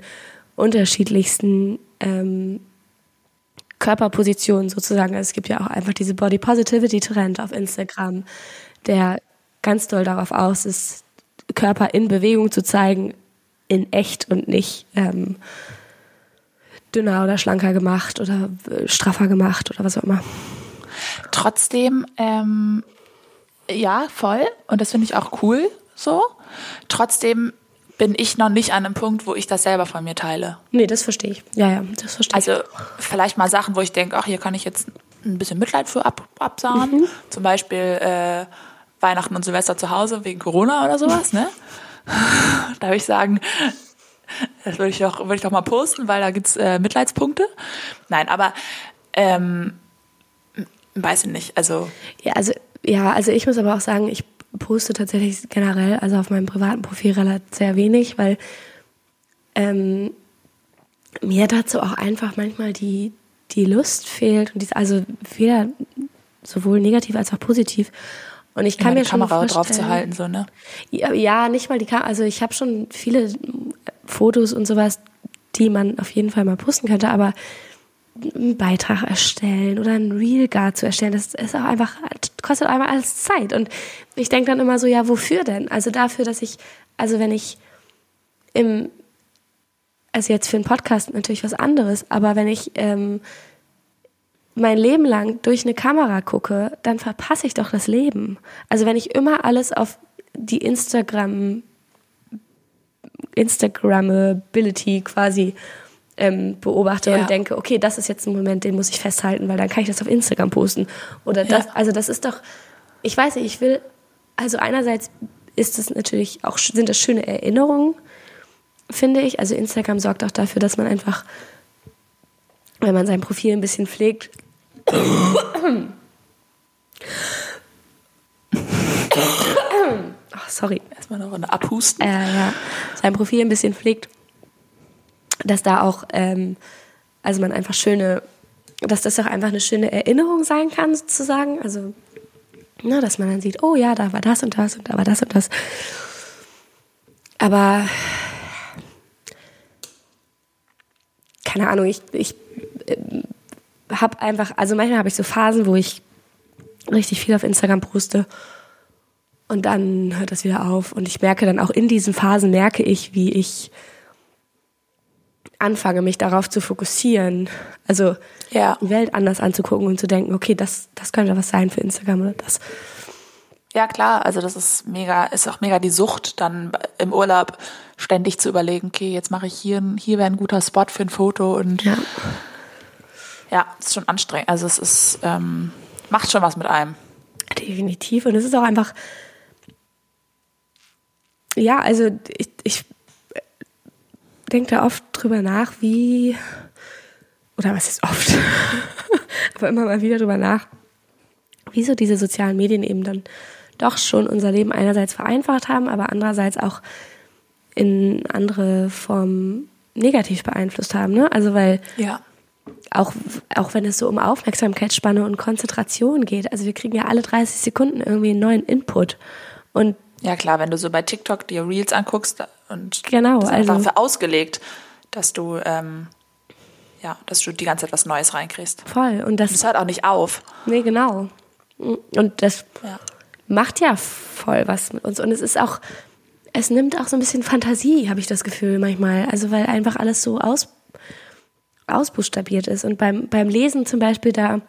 unterschiedlichsten ähm, Körperpositionen sozusagen. Also es gibt ja auch einfach diese Body Positivity Trend auf Instagram, der ganz doll darauf aus ist, Körper in Bewegung zu zeigen, in echt und nicht ähm, dünner oder schlanker gemacht oder äh, straffer gemacht oder was auch immer. Trotzdem, ähm, ja, voll. Und das finde ich auch cool so. Trotzdem bin ich noch nicht an einem Punkt, wo ich das selber von mir teile. Nee, das verstehe ich. Ja, ja, das verstehe ich. Also vielleicht mal Sachen, wo ich denke, ach, hier kann ich jetzt ein bisschen Mitleid für ab, absahen. Zum Beispiel äh, Weihnachten und Silvester zu Hause wegen Corona oder sowas, ne? da würde ich sagen, das würde ich doch, würde ich doch mal posten, weil da gibt's äh, Mitleidspunkte. Nein, aber ähm, weiß ich nicht. Also Ja, also ja, also ich muss aber auch sagen, ich poste tatsächlich generell, also auf meinem privaten Profil relativ sehr wenig, weil ähm, mir dazu auch einfach manchmal die, die Lust fehlt und dies, also weder sowohl negativ als auch positiv. Und ich kann immer mir die schon Kamera vorstellen, drauf zu halten, so, ne? Ja, ja, nicht mal die Kamera. Also ich habe schon viele Fotos und sowas, die man auf jeden Fall mal posten könnte, aber einen Beitrag erstellen oder ein Reel gar zu erstellen, das ist auch einfach, kostet einmal alles Zeit. Und ich denke dann immer so, ja, wofür denn? Also dafür, dass ich, also wenn ich im, also jetzt für einen Podcast natürlich was anderes, aber wenn ich ähm, mein Leben lang durch eine Kamera gucke, dann verpasse ich doch das Leben. Also wenn ich immer alles auf die Instagram Instagrammability quasi ähm, beobachte Ja. und denke, okay, das ist jetzt ein Moment, den muss ich festhalten, weil dann kann ich das auf Instagram posten. Oder das, Ja. also das ist doch, ich weiß nicht, ich will, also einerseits ist es natürlich auch, sind das schöne Erinnerungen, finde ich. Also Instagram sorgt auch dafür, dass man einfach, wenn man sein Profil ein bisschen pflegt, Ach, sorry, Erstmal eine Runde abhusten. äh, ja, sein Profil ein bisschen pflegt, dass da auch, ähm, also man einfach schöne, dass das auch einfach eine schöne Erinnerung sein kann, sozusagen. Also, na, dass man dann sieht, oh ja, da war das und das und da war das und das. Aber keine Ahnung, ich, ich ähm, habe einfach, also manchmal habe ich so Phasen, wo ich richtig viel auf Instagram poste und dann hört das wieder auf. Und ich merke dann auch in diesen Phasen, merke ich, wie ich anfange, mich darauf zu fokussieren. Also Ja. die Welt anders anzugucken und zu denken, okay, das, das könnte was sein für Instagram oder das. Ja, klar, also das ist mega, ist auch mega die Sucht, dann im Urlaub ständig zu überlegen, okay, jetzt mache ich hier, hier wäre ein guter Spot für ein Foto und Ja. ja, ist schon anstrengend. Also es ist, ähm, macht schon was mit einem. Definitiv. Und es ist auch einfach, ja, also ich, ich denke da oft drüber nach, wie, oder was ist oft, aber immer mal wieder drüber nach, wie so diese sozialen Medien eben dann doch schon unser Leben einerseits vereinfacht haben, aber andererseits auch in andere Formen negativ beeinflusst haben. Ne? Also weil Ja. auch, auch wenn es so um Aufmerksamkeitsspanne und Konzentration geht. Also wir kriegen ja alle 30 Sekunden irgendwie einen neuen Input. Und Ja klar, wenn du so bei TikTok dir Reels anguckst und Genau, das ist also- einfach dafür ausgelegt, dass du ähm, ja, dass du die ganze Zeit was Neues reinkriegst. voll. Und Das das, hört auch nicht auf. nee, genau. Und das Ja. macht ja voll was mit uns. Und es ist auch, es nimmt auch so ein bisschen Fantasie, habe ich das Gefühl manchmal. Also weil einfach alles so aus, ausbuchstabiert ist. Und beim, beim Lesen zum Beispiel, da,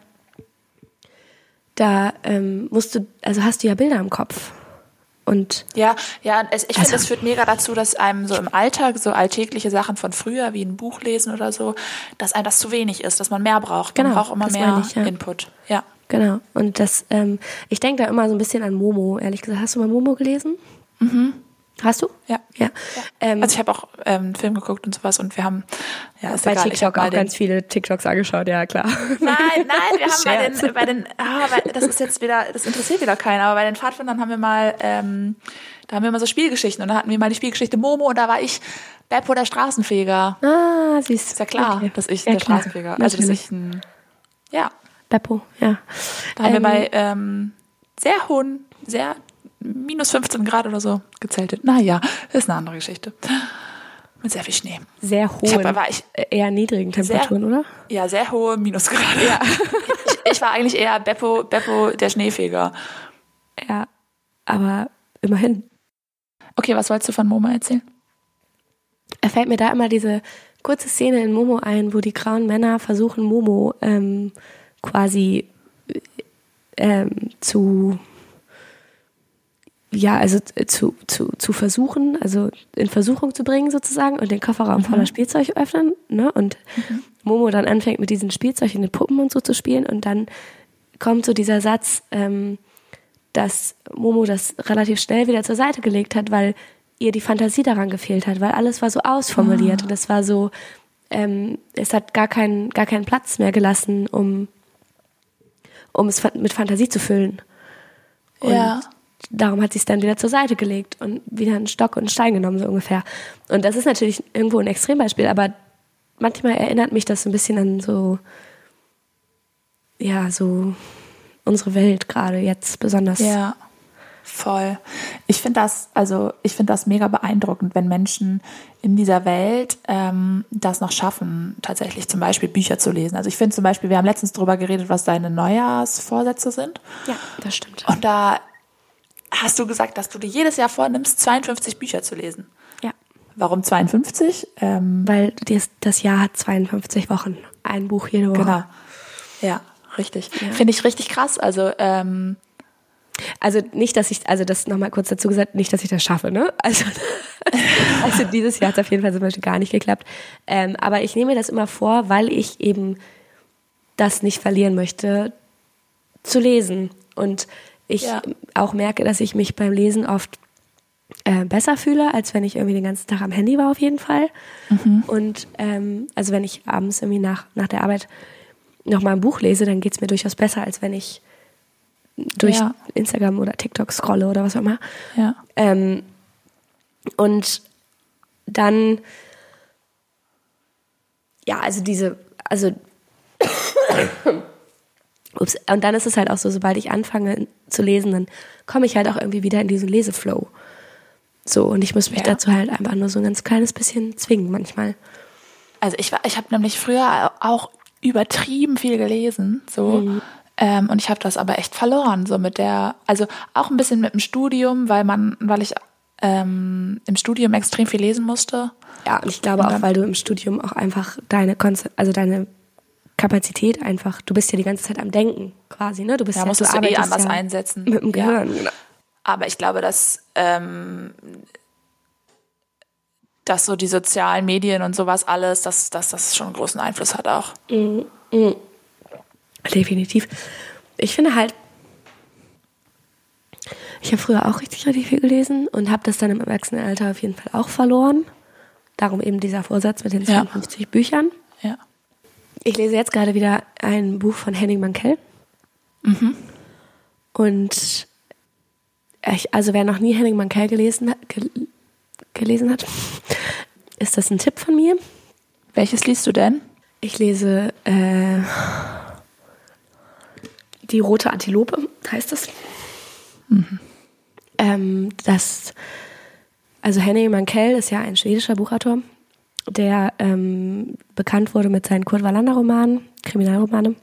da ähm, musst du, also hast du ja Bilder im Kopf. Und Ja, ja, es, ich Also- finde, es führt mega dazu, dass einem so im Alltag so alltägliche Sachen von früher, wie ein Buch lesen oder so, dass einem das zu wenig ist, dass man mehr braucht. Man Genau, braucht immer mehr ich, ja. Input. Ja. genau. Und das, ähm, ich denke da immer so ein bisschen an Momo, ehrlich gesagt. Hast du mal Momo gelesen? Mhm. Hast du? Ja. Ja. Ähm, Also ich habe auch ähm, einen Film geguckt und sowas und wir haben, ja, ist bei egal, TikTok auch ganz viele TikToks angeschaut, ja klar. Nein, nein, wir haben bei den, bei den ah, bei, das ist jetzt wieder, das interessiert wieder keiner, aber bei den Pfadfindern haben wir mal, ähm, da haben wir mal so Spielgeschichten und da hatten wir mal die Spielgeschichte Momo und da war ich Beppo der Straßenfeger. Ah, süß. Ist ja klar, Okay. dass ich Ja, der klar. Straßenfeger, also dass ich ein, ja, Beppo, ja. da haben wir Ähm, bei ähm, sehr hohen, sehr minus 15 Grad oder so gezeltet. Naja, ist eine andere Geschichte. Mit sehr viel Schnee. Sehr war ich, eher niedrigen Temperaturen, oder? ja, sehr hohe Minusgrade. Ja. Ich, ich war eigentlich eher Beppo, Beppo der Schneefeger. Ja, aber immerhin. Okay, was wolltest du von Momo erzählen? Er fällt mir da immer diese kurze Szene in Momo ein, wo die grauen Männer versuchen, Momo ähm, quasi ähm, zu ja, also äh, zu, zu, zu versuchen, also in Versuchung zu bringen sozusagen und den Kofferraum voller Spielzeug öffnen, ne? Und Momo dann anfängt mit diesen Spielzeug in den Puppen und so zu spielen und dann kommt so dieser Satz, ähm, dass Momo das relativ schnell wieder zur Seite gelegt hat, weil ihr die Fantasie daran gefehlt hat, weil alles war so ausformuliert und es war so, ähm, es hat gar keinen, gar keinen Platz mehr gelassen, um, um es mit Fantasie zu füllen. Und Ja. Darum hat sie es dann wieder zur Seite gelegt und wieder einen Stock und einen Stein genommen, so ungefähr. Und das ist natürlich irgendwo ein Extrembeispiel, aber manchmal erinnert mich das so ein bisschen an so, ja, so unsere Welt gerade jetzt besonders. Ja, voll. Ich finde das, also ich finde das mega beeindruckend, wenn Menschen in dieser Welt ähm, das noch schaffen, tatsächlich zum Beispiel Bücher zu lesen. Also ich finde zum Beispiel, wir haben letztens darüber geredet, was deine Neujahrsvorsätze sind. ja das stimmt. Und da hast du gesagt, dass du dir jedes Jahr vornimmst, 52 Bücher zu lesen. Ja. Warum 52? Ähm, Weil das, das Jahr hat 52 Wochen. Ein Buch jede Woche. genau. Ja, richtig. Finde ich richtig krass. Also ähm, Also nicht, dass ich, also das nochmal kurz dazu gesagt, nicht, dass ich das schaffe, ne? Also, also dieses Jahr hat es auf jeden Fall zum Beispiel gar nicht geklappt. Ähm, aber ich nehme mir das immer vor, weil ich eben das nicht verlieren möchte, zu lesen. Und ich Ja. auch merke, dass ich mich beim Lesen oft äh, besser fühle, als wenn ich irgendwie den ganzen Tag am Handy war, auf jeden Fall. Und ähm, also wenn ich abends irgendwie nach, nach der Arbeit nochmal ein Buch lese, dann geht es mir durchaus besser, als wenn ich durch Ja. Instagram oder TikTok scrolle oder was auch immer. ja. Ähm, und dann, ja, also diese, also, ups, und dann ist es halt auch so, sobald ich anfange zu lesen, dann komme ich halt auch irgendwie wieder in diesen Leseflow. So, und ich muss mich Ja. dazu halt einfach nur so ein ganz kleines bisschen zwingen manchmal. Also ich war, ich habe nämlich früher auch übertrieben viel gelesen, so. Ähm, und ich habe das aber echt verloren, so mit der, also auch ein bisschen mit dem Studium, weil man, weil ich ähm, im Studium extrem viel lesen musste. Ja, und ich glaube Und auch, weil du im Studium auch einfach deine Konze also deine Kapazität einfach, du bist ja die ganze Zeit am Denken quasi, ne? Du bist Da ja, musstest du eh arbeitest anders ja einsetzen. Mit dem Ja. Gehirn, genau. Aber ich glaube, dass, ähm, dass so die sozialen Medien und sowas alles, dass, dass das schon einen großen Einfluss hat auch. Definitiv. Ich finde halt, ich habe früher auch richtig, richtig viel gelesen und habe das dann im Erwachsenenalter auf jeden Fall auch verloren. Darum eben dieser Vorsatz mit den Ja. 52 Büchern. Ich lese jetzt gerade wieder ein Buch von Henning Mankell. Und ich, also wer noch nie Henning Mankell gelesen hat, gel, gelesen hat, ist das ein Tipp von mir. Welches liest du denn? Ich lese äh, Die rote Antilope, heißt es. Ähm, das, also Henning Mankell ist ja ein schwedischer Buchautor, der ähm, bekannt wurde mit seinen Kurt Wallander-Romanen, Kriminalromane.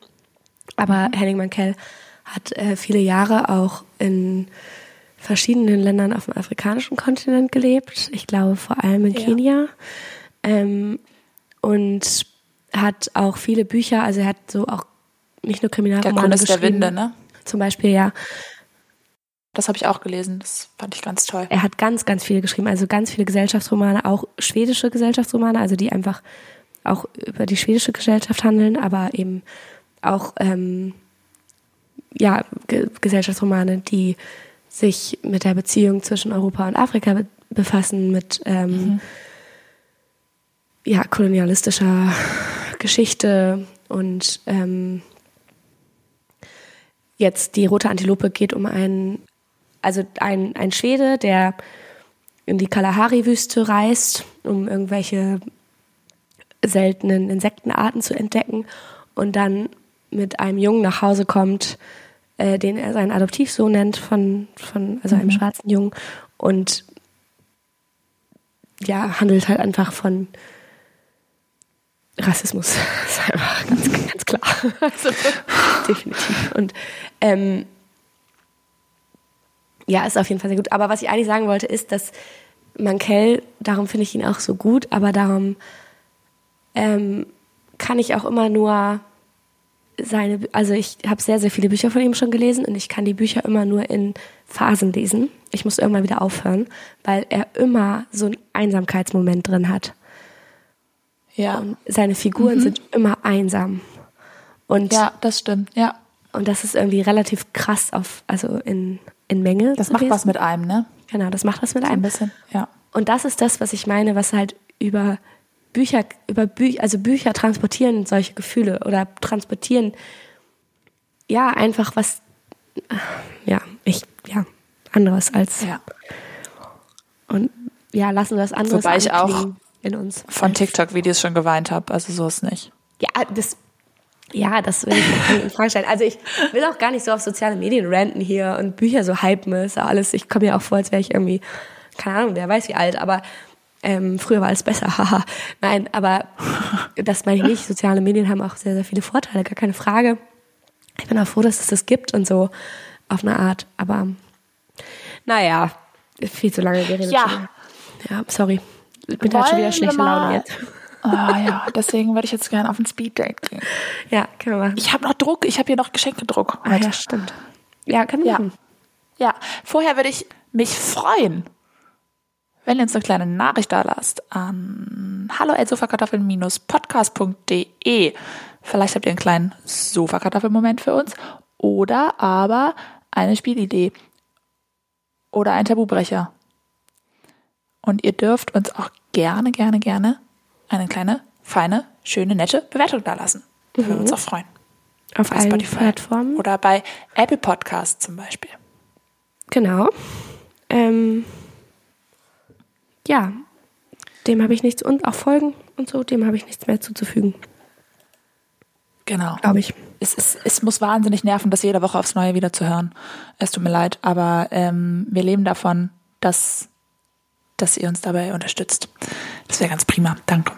Aber Henning Mankell hat äh, viele Jahre auch in verschiedenen Ländern auf dem afrikanischen Kontinent gelebt. Ich glaube vor allem in Ja. Kenia. Ähm, und hat auch viele Bücher, also er hat so auch nicht nur Der Kriminalromane Kunst der geschrieben. Winde, ne? Zum Beispiel, ja. Das habe ich auch gelesen. Das fand ich ganz toll. Er hat ganz, ganz viele geschrieben, also ganz viele Gesellschaftsromane, auch schwedische Gesellschaftsromane, also die einfach auch über die schwedische Gesellschaft handeln, aber eben auch ähm, ja, Ge Gesellschaftsromane, die sich mit der Beziehung zwischen Europa und Afrika be befassen, mit ähm, mhm. ja, kolonialistischer Geschichte und ähm, jetzt die rote Antilope geht um einen, also ein, ein Schwede, der in die Kalahari-Wüste reist, um irgendwelche seltenen Insektenarten zu entdecken und dann mit einem Jungen nach Hause kommt, äh, den er seinen Adoptivsohn nennt, von, von also einem mhm. schwarzen Jungen. Und ja, handelt halt einfach von Rassismus. Das ist einfach ganz, ganz klar. Also, definitiv. Und ähm, ja, ist auf jeden Fall sehr gut. Aber was ich eigentlich sagen wollte, ist, dass Mankell, darum finde ich ihn auch so gut, aber darum ähm, kann ich auch immer nur seine, also ich habe sehr, sehr viele Bücher von ihm schon gelesen und ich kann die Bücher immer nur in Phasen lesen. Ich muss irgendwann wieder aufhören, weil er immer so einen Einsamkeitsmoment drin hat. Ja. Und seine Figuren mhm. sind immer einsam. Und ja, das stimmt, ja. Und das ist irgendwie relativ krass auf, also in, in Menge. Das macht was mit einem, ne? Genau, das macht was mit so einem. Ein bisschen, ja. Und das ist das, was ich meine, was halt über Bücher, über Bücher, also Bücher transportieren solche Gefühle oder transportieren, ja, einfach was, ja, ich, ja, anderes als. Ja. Und ja, lassen wir das andere Wobei ich auch in uns. Von TikTok-Videos schon geweint habe, also so ist nicht. Ja, das, ja, das will ich in Frage stellen. Also ich will auch gar nicht so auf soziale Medien ranten hier und Bücher so hypen, ist alles. Ich komme mir auch vor, als wäre ich irgendwie, keine Ahnung, wer weiß wie alt, aber ähm, früher war es besser, haha. Nein, aber das meine ich nicht. Soziale Medien haben auch sehr, sehr viele Vorteile, gar keine Frage. Ich bin auch froh, dass es das gibt und so auf eine Art. Aber naja, viel zu lange geredet. Ja. Ja, sorry. Ich bin halt schon wieder schlechte Laune jetzt. Ah ja, deswegen würde ich jetzt gerne auf ein Speeddate gehen. Ja, können wir machen. Ich habe noch Druck, ich habe hier noch Geschenkedruck. Ah, ja, stimmt. Ja, können wir ja. machen. Ja, vorher würde ich mich freuen, wenn ihr uns eine kleine Nachricht da lasst an hallo@sofakartoffeln-podcast.de. Vielleicht habt ihr einen kleinen Sofakartoffelmoment für uns oder aber eine Spielidee oder ein Tabubrecher. Und ihr dürft uns auch gerne, gerne, gerne eine kleine, feine, schöne, nette Bewertung da lassen. Mhm. Würden uns auch freuen. Auf bei allen Spotify. Plattformen. Oder bei Apple Podcasts zum Beispiel. Genau. Ähm, ja, dem habe ich nichts und auch Folgen und so, dem habe ich nichts mehr zuzufügen. Genau. Glaube ich. Es, es, es muss wahnsinnig nerven, das jede Woche aufs Neue wieder zu hören. Es tut mir leid, aber ähm, wir leben davon, dass, dass ihr uns dabei unterstützt. Das wäre ganz prima. Danke.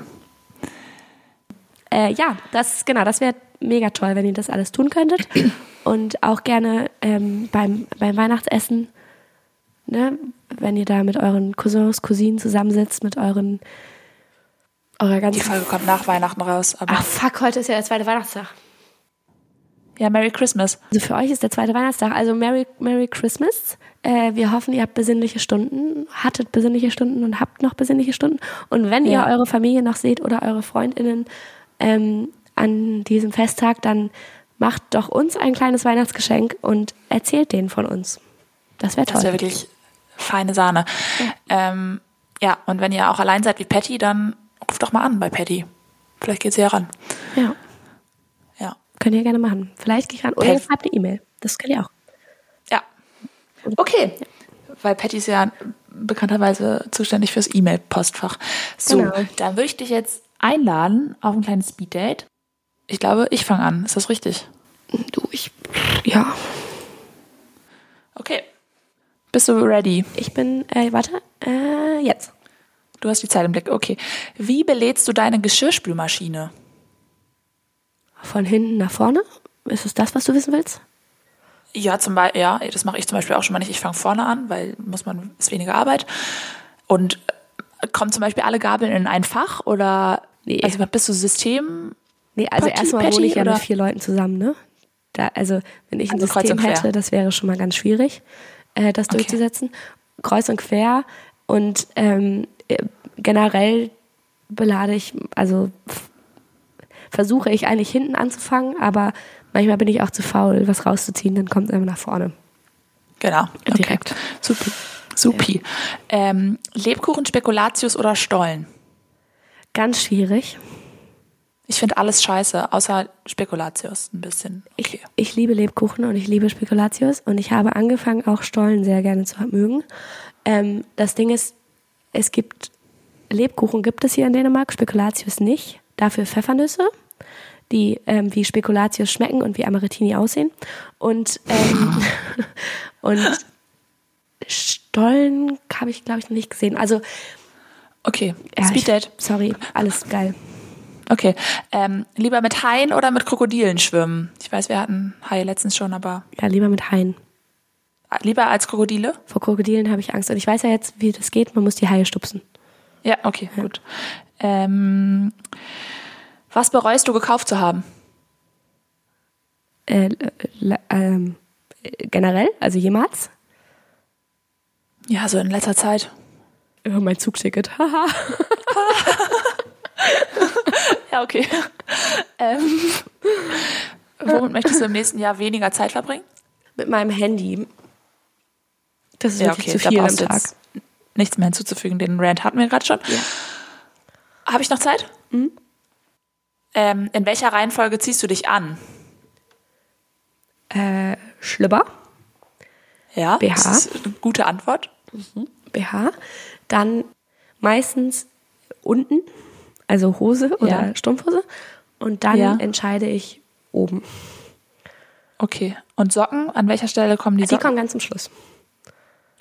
Äh, ja, das genau, das wäre mega toll, wenn ihr das alles tun könntet. Und auch gerne ähm, beim, beim Weihnachtsessen ne, wenn ihr da mit euren Cousins, Cousinen zusammensitzt, mit euren eurer ganzen. Die Folge kommt nach Weihnachten raus. Ach fuck, heute ist ja der zweite Weihnachtstag. Ja, Merry Christmas. Also für euch ist der zweite Weihnachtstag. Also Merry, Merry Christmas. Äh, wir hoffen, ihr habt besinnliche Stunden, hattet besinnliche Stunden und habt noch besinnliche Stunden. Und wenn ja. ihr eure Familie noch seht oder eure FreundInnen ähm, an diesem Festtag, dann macht doch uns ein kleines Weihnachtsgeschenk und erzählt denen von uns. Das wäre toll. Das wäre wirklich feine Sahne. Ja. Ähm, ja, und wenn ihr auch allein seid wie Patty, dann ruft doch mal an bei Patty. Vielleicht geht sie ja ran. Ja. Könnt ihr gerne machen. Vielleicht gehe ich ran. Oder ihr schreibt eine E-Mail. Das könnt ihr auch. Ja. Okay. Ja. Weil Patty ist ja bekannterweise zuständig fürs E-Mail-Postfach. So, genau. dann würde ich dich jetzt einladen auf ein kleines Speeddate. Ich glaube, ich fange an. Ist das richtig? Du, ich. Ja. Okay. Bist du ready? Ich bin, äh, warte, äh, jetzt. Du hast die Zeit im Blick, okay. Wie belädst du deine Geschirrspülmaschine? Von hinten nach vorne? Ist es das, was du wissen willst? Ja, zum Beispiel, ja, das mache ich zum Beispiel auch schon mal nicht. Ich fange vorne an, weil muss man, ist weniger Arbeit. Und äh, kommen zum Beispiel alle Gabeln in ein Fach oder nee. also bist du System? Nee, also Party, erstmal wohne ich ja mit vier Leuten zusammen, ne? Da, also wenn ich ein also System hätte, das wäre schon mal ganz schwierig. äh, das Okay. durchzusetzen. Kreuz und quer. Und ähm, äh, generell belade ich, also versuche ich eigentlich hinten anzufangen, aber manchmal bin ich auch zu faul, was rauszuziehen, dann kommt es immer nach vorne. Genau. Okay. Direkt. Supi. Supi. Ähm, Lebkuchen, Spekulatius oder Stollen? Ganz schwierig. Ich finde alles scheiße, außer Spekulatius ein bisschen. Okay. Ich, ich liebe Lebkuchen und ich liebe Spekulatius und ich habe angefangen, auch Stollen sehr gerne zu mögen. Ähm, das Ding ist, es gibt Lebkuchen gibt es hier in Dänemark, Spekulatius nicht. Dafür Pfeffernüsse, die ähm, wie Spekulatius schmecken und wie Amarettini aussehen. Und, ähm, und Stollen habe ich, glaube ich, noch nicht gesehen. Also, Okay. ja, Speed Date. sorry, alles geil. Okay. Ähm, lieber mit Haien oder mit Krokodilen schwimmen? Ich weiß, wir hatten Haie letztens schon, aber Ja, lieber mit Haien. lieber als Krokodile? Vor Krokodilen habe ich Angst. Und ich weiß ja jetzt, wie das geht. Man muss die Haie stupsen. Ja, okay, gut. Ähm, was bereust du gekauft zu haben? Äh, äh, ähm, äh, generell, also jemals. Ja, so in letzter Zeit. Ja, mein Zugticket. Haha. Ja, okay. ähm, womit möchtest du im nächsten Jahr weniger Zeit verbringen? Mit meinem Handy. Das ist Ja, okay, zu viel am Tag. nichts mehr hinzuzufügen. Den Rant hatten wir gerade schon. Habe ich noch Zeit? Ähm, in welcher Reihenfolge ziehst du dich an? Äh, Schlüpper, Ja, BH. das ist eine gute Antwort. BH. Dann meistens unten, also Hose oder Ja. Strumpfhose. Und dann Ja. entscheide ich oben. Okay. Und Socken? An welcher Stelle kommen die Die Socken? kommen ganz zum Schluss.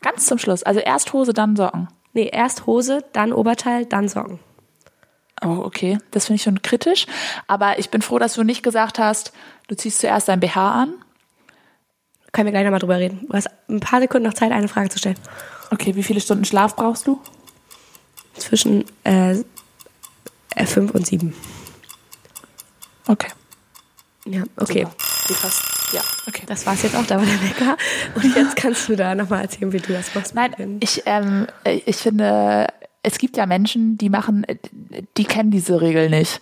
Ganz zum Schluss. Also erst Hose, dann Socken. Nee, erst Hose, dann Oberteil, dann Socken. Oh, okay. Das finde ich schon kritisch. Aber ich bin froh, dass du nicht gesagt hast, du ziehst zuerst dein BH an. Können wir gleich nochmal drüber reden. Du hast ein paar Sekunden noch Zeit, eine Frage zu stellen. Okay, wie viele Stunden Schlaf brauchst du? Zwischen äh, äh, fünf und sieben. Okay. Ja, okay. Super. Ja, okay. Das war's jetzt auch, da war der Wecker. Und jetzt kannst du da nochmal erzählen, wie du das machst. Nein, ich, ähm, ich finde, es gibt ja Menschen, die machen, die kennen diese Regel nicht.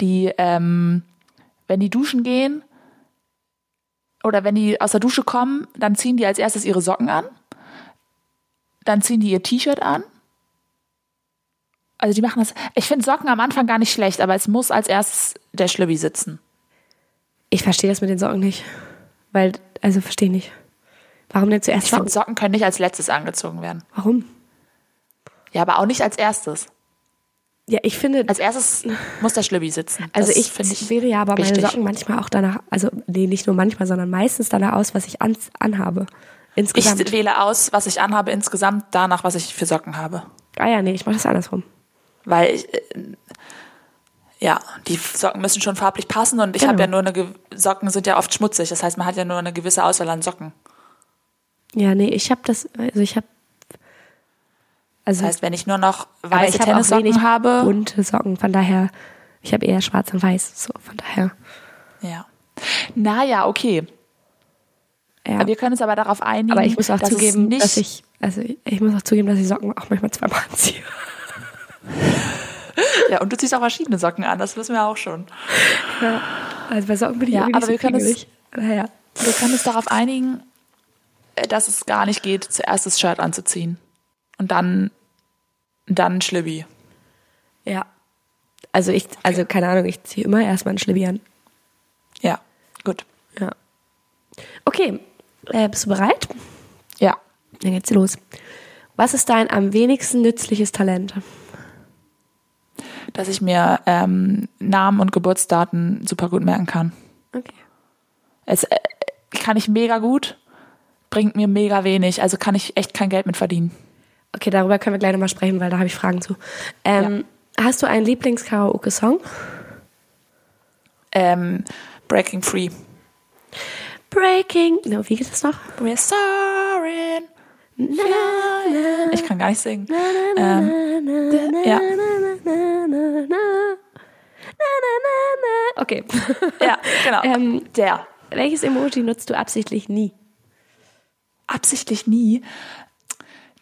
Die, ähm, wenn die duschen gehen oder wenn die aus der Dusche kommen, dann ziehen die als erstes ihre Socken an. Dann ziehen die ihr T-Shirt an. Also die machen das. Ich finde Socken am Anfang gar nicht schlecht, aber es muss als erstes der Schlübbi sitzen. Ich verstehe das mit den Socken nicht. Weil, also verstehe nicht. Warum denn zuerst Ich finde, Socken? Socken können nicht als letztes angezogen werden. Warum? Ja, aber auch nicht als erstes. Ja, ich finde, Als erstes muss der Schlübbi sitzen. also Das ich, finde ich wähle ja aber meine wichtig. Socken manchmal auch danach, also nee, nicht nur manchmal, sondern meistens danach aus, was ich an, anhabe. Insgesamt. Ich wähle aus, was ich anhabe insgesamt, danach, was ich für Socken habe. ah ja, nee, ich mache das andersrum. Weil ich, äh, ja, die Socken müssen schon farblich passen und ich Genau. habe ja nur eine, Socken sind ja oft schmutzig. Das heißt, man hat ja nur eine gewisse Auswahl an Socken. Ja, nee, ich habe das, also ich habe, also Das heißt, wenn ich nur noch weiße ich Tennissocken wenig habe, bunte Socken, von daher, ich habe eher schwarz und weiß, so, von daher, ja. Naja, okay. ja. Wir können uns aber darauf einigen, Aber ich muss auch dass zugeben, nicht, dass ich, also ich muss auch zugeben, dass ich Socken auch manchmal zweimal anziehe. ja, und du ziehst auch verschiedene Socken an, das wissen wir auch schon. Also bei Socken bin ich Ja, aber wir nicht so können es-. Naja. Wir können uns darauf einigen, äh, dass es gar nicht geht, zuerst das Shirt anzuziehen. Und dann, dann Schlibbi. Ja. Also ich, also keine Ahnung, ich ziehe immer erstmal einen Schlibbi an. Ja, gut. Ja. Okay, äh, bist du bereit? Ja. Dann geht's los. Was ist dein am wenigsten nützliches Talent? Dass ich mir ähm, Namen und Geburtsdaten super gut merken kann. Okay. Es äh, kann ich mega gut, bringt mir mega wenig, also kann ich echt kein Geld mit verdienen. Okay, darüber können wir gleich nochmal sprechen, weil da habe ich Fragen zu. Ähm, Hast du einen Lieblings-Karaoke-Song? Ähm, Breaking Free. Breaking. No, wie geht das noch? We're soaring. Ich kann gar nicht singen. Ähm, ja. Okay. ja, genau. Ähm, Der. Welches Emoji nutzt du absichtlich nie? absichtlich nie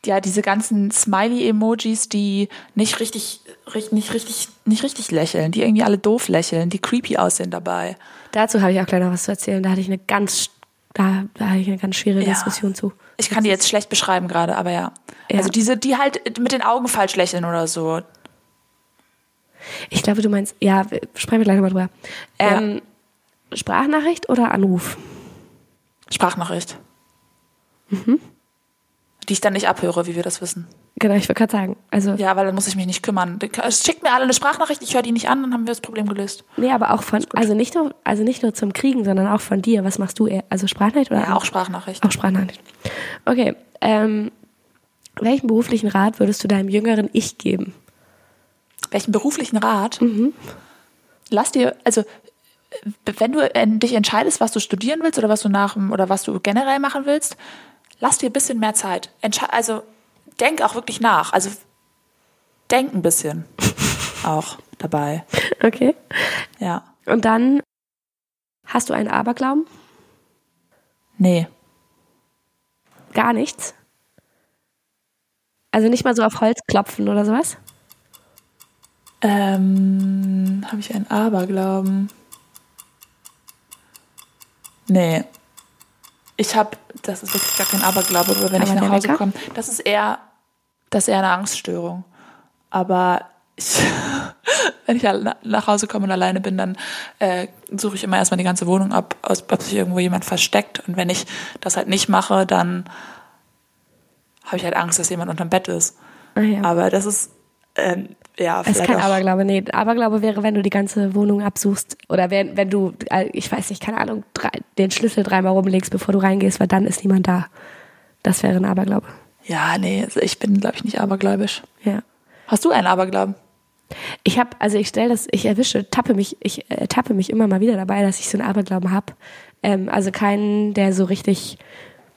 ja diese ganzen Smiley-Emojis, die nicht richtig, ri- nicht richtig, nicht richtig lächeln, die irgendwie alle doof lächeln, die creepy aussehen dabei. Dazu habe ich auch gleich noch was zu erzählen. Da hatte ich eine ganz, da, da hatte ich eine ganz schwere Ja. Diskussion zu. Ich kann die jetzt schlecht beschreiben gerade, aber ja. Ja. Also diese, die halt mit den Augen falsch lächeln oder so. Ich glaube, du meinst, ja, sprechen wir gleich nochmal drüber. Ähm, Sprachnachricht oder Anruf? Sprachnachricht. Die ich dann nicht abhöre, wie wir das wissen. Genau, ich wollte gerade sagen. Also, Ja, weil dann muss ich mich nicht kümmern. Schickt mir alle eine Sprachnachricht, ich höre die nicht an, dann haben wir das Problem gelöst. nee, aber auch von, also nicht nur, also nicht nur zum Kriegen, sondern auch von dir. Was machst du eher? Also Sprachnachricht oder Ja, auch Sprachnachricht. Auch Sprachnachricht. Okay. Ähm, welchen beruflichen Rat würdest du deinem jüngeren Ich geben? Welchen beruflichen Rat? Lass dir, also wenn du äh, dich entscheidest, was du studieren willst oder was du nach oder was du generell machen willst, lass dir ein bisschen mehr Zeit. Entsche also denk auch wirklich nach. Also denk ein bisschen auch dabei. Okay. Ja. Und dann hast du einen Aberglauben? Nee. Gar nichts? Also nicht mal so auf Holz klopfen oder sowas? Ähm, habe ich einen Aberglauben? Nee. Ich habe, das ist wirklich gar kein Aberglaube, aber wenn Aber ich nach Hause komme, das ist eher, das ist eher eine Angststörung. Aber ich, wenn ich nach Hause komme und alleine bin, dann äh, suche ich immer erstmal die ganze Wohnung ab, ob sich irgendwo jemand versteckt. Und wenn ich das halt nicht mache, dann habe ich halt Angst, dass jemand unterm Bett ist. Ah, ja. Aber das ist, ähm, ja, Es ist vielleicht kein auch, Aberglaube, nee. Aberglaube wäre, wenn du die ganze Wohnung absuchst oder wenn, wenn du, äh, ich weiß nicht, keine Ahnung, drei, den Schlüssel dreimal rumlegst, bevor du reingehst, weil dann ist niemand da. Das wäre ein Aberglaube. Ja, nee, also ich bin, glaube ich, nicht abergläubisch. Ja. Hast du einen Aberglauben? Ich habe, also ich stelle das, ich erwische, tappe mich, ich äh, tappe mich immer mal wieder dabei, dass ich so einen Aberglauben habe. Ähm, also keinen, der so richtig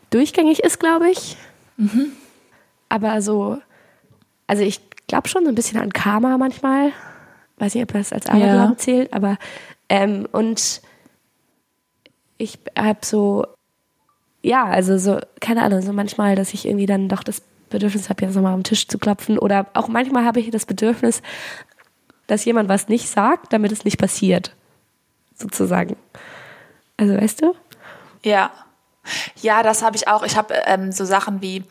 durchgängig ist, glaube ich. Aber so, also ich glaube schon so ein bisschen an Karma manchmal. Weiß nicht, ob das als Aberglauben Ja. zählt, aber ähm, und ich habe so, ja, also so, keine Ahnung, so manchmal, dass ich irgendwie dann doch das Bedürfnis habe, jetzt nochmal am Tisch zu klopfen. Oder auch manchmal habe ich das Bedürfnis, dass jemand was nicht sagt, damit es nicht passiert. Sozusagen. Also weißt du? Ja. Ja, das habe ich auch. Ich habe ähm, so Sachen wie,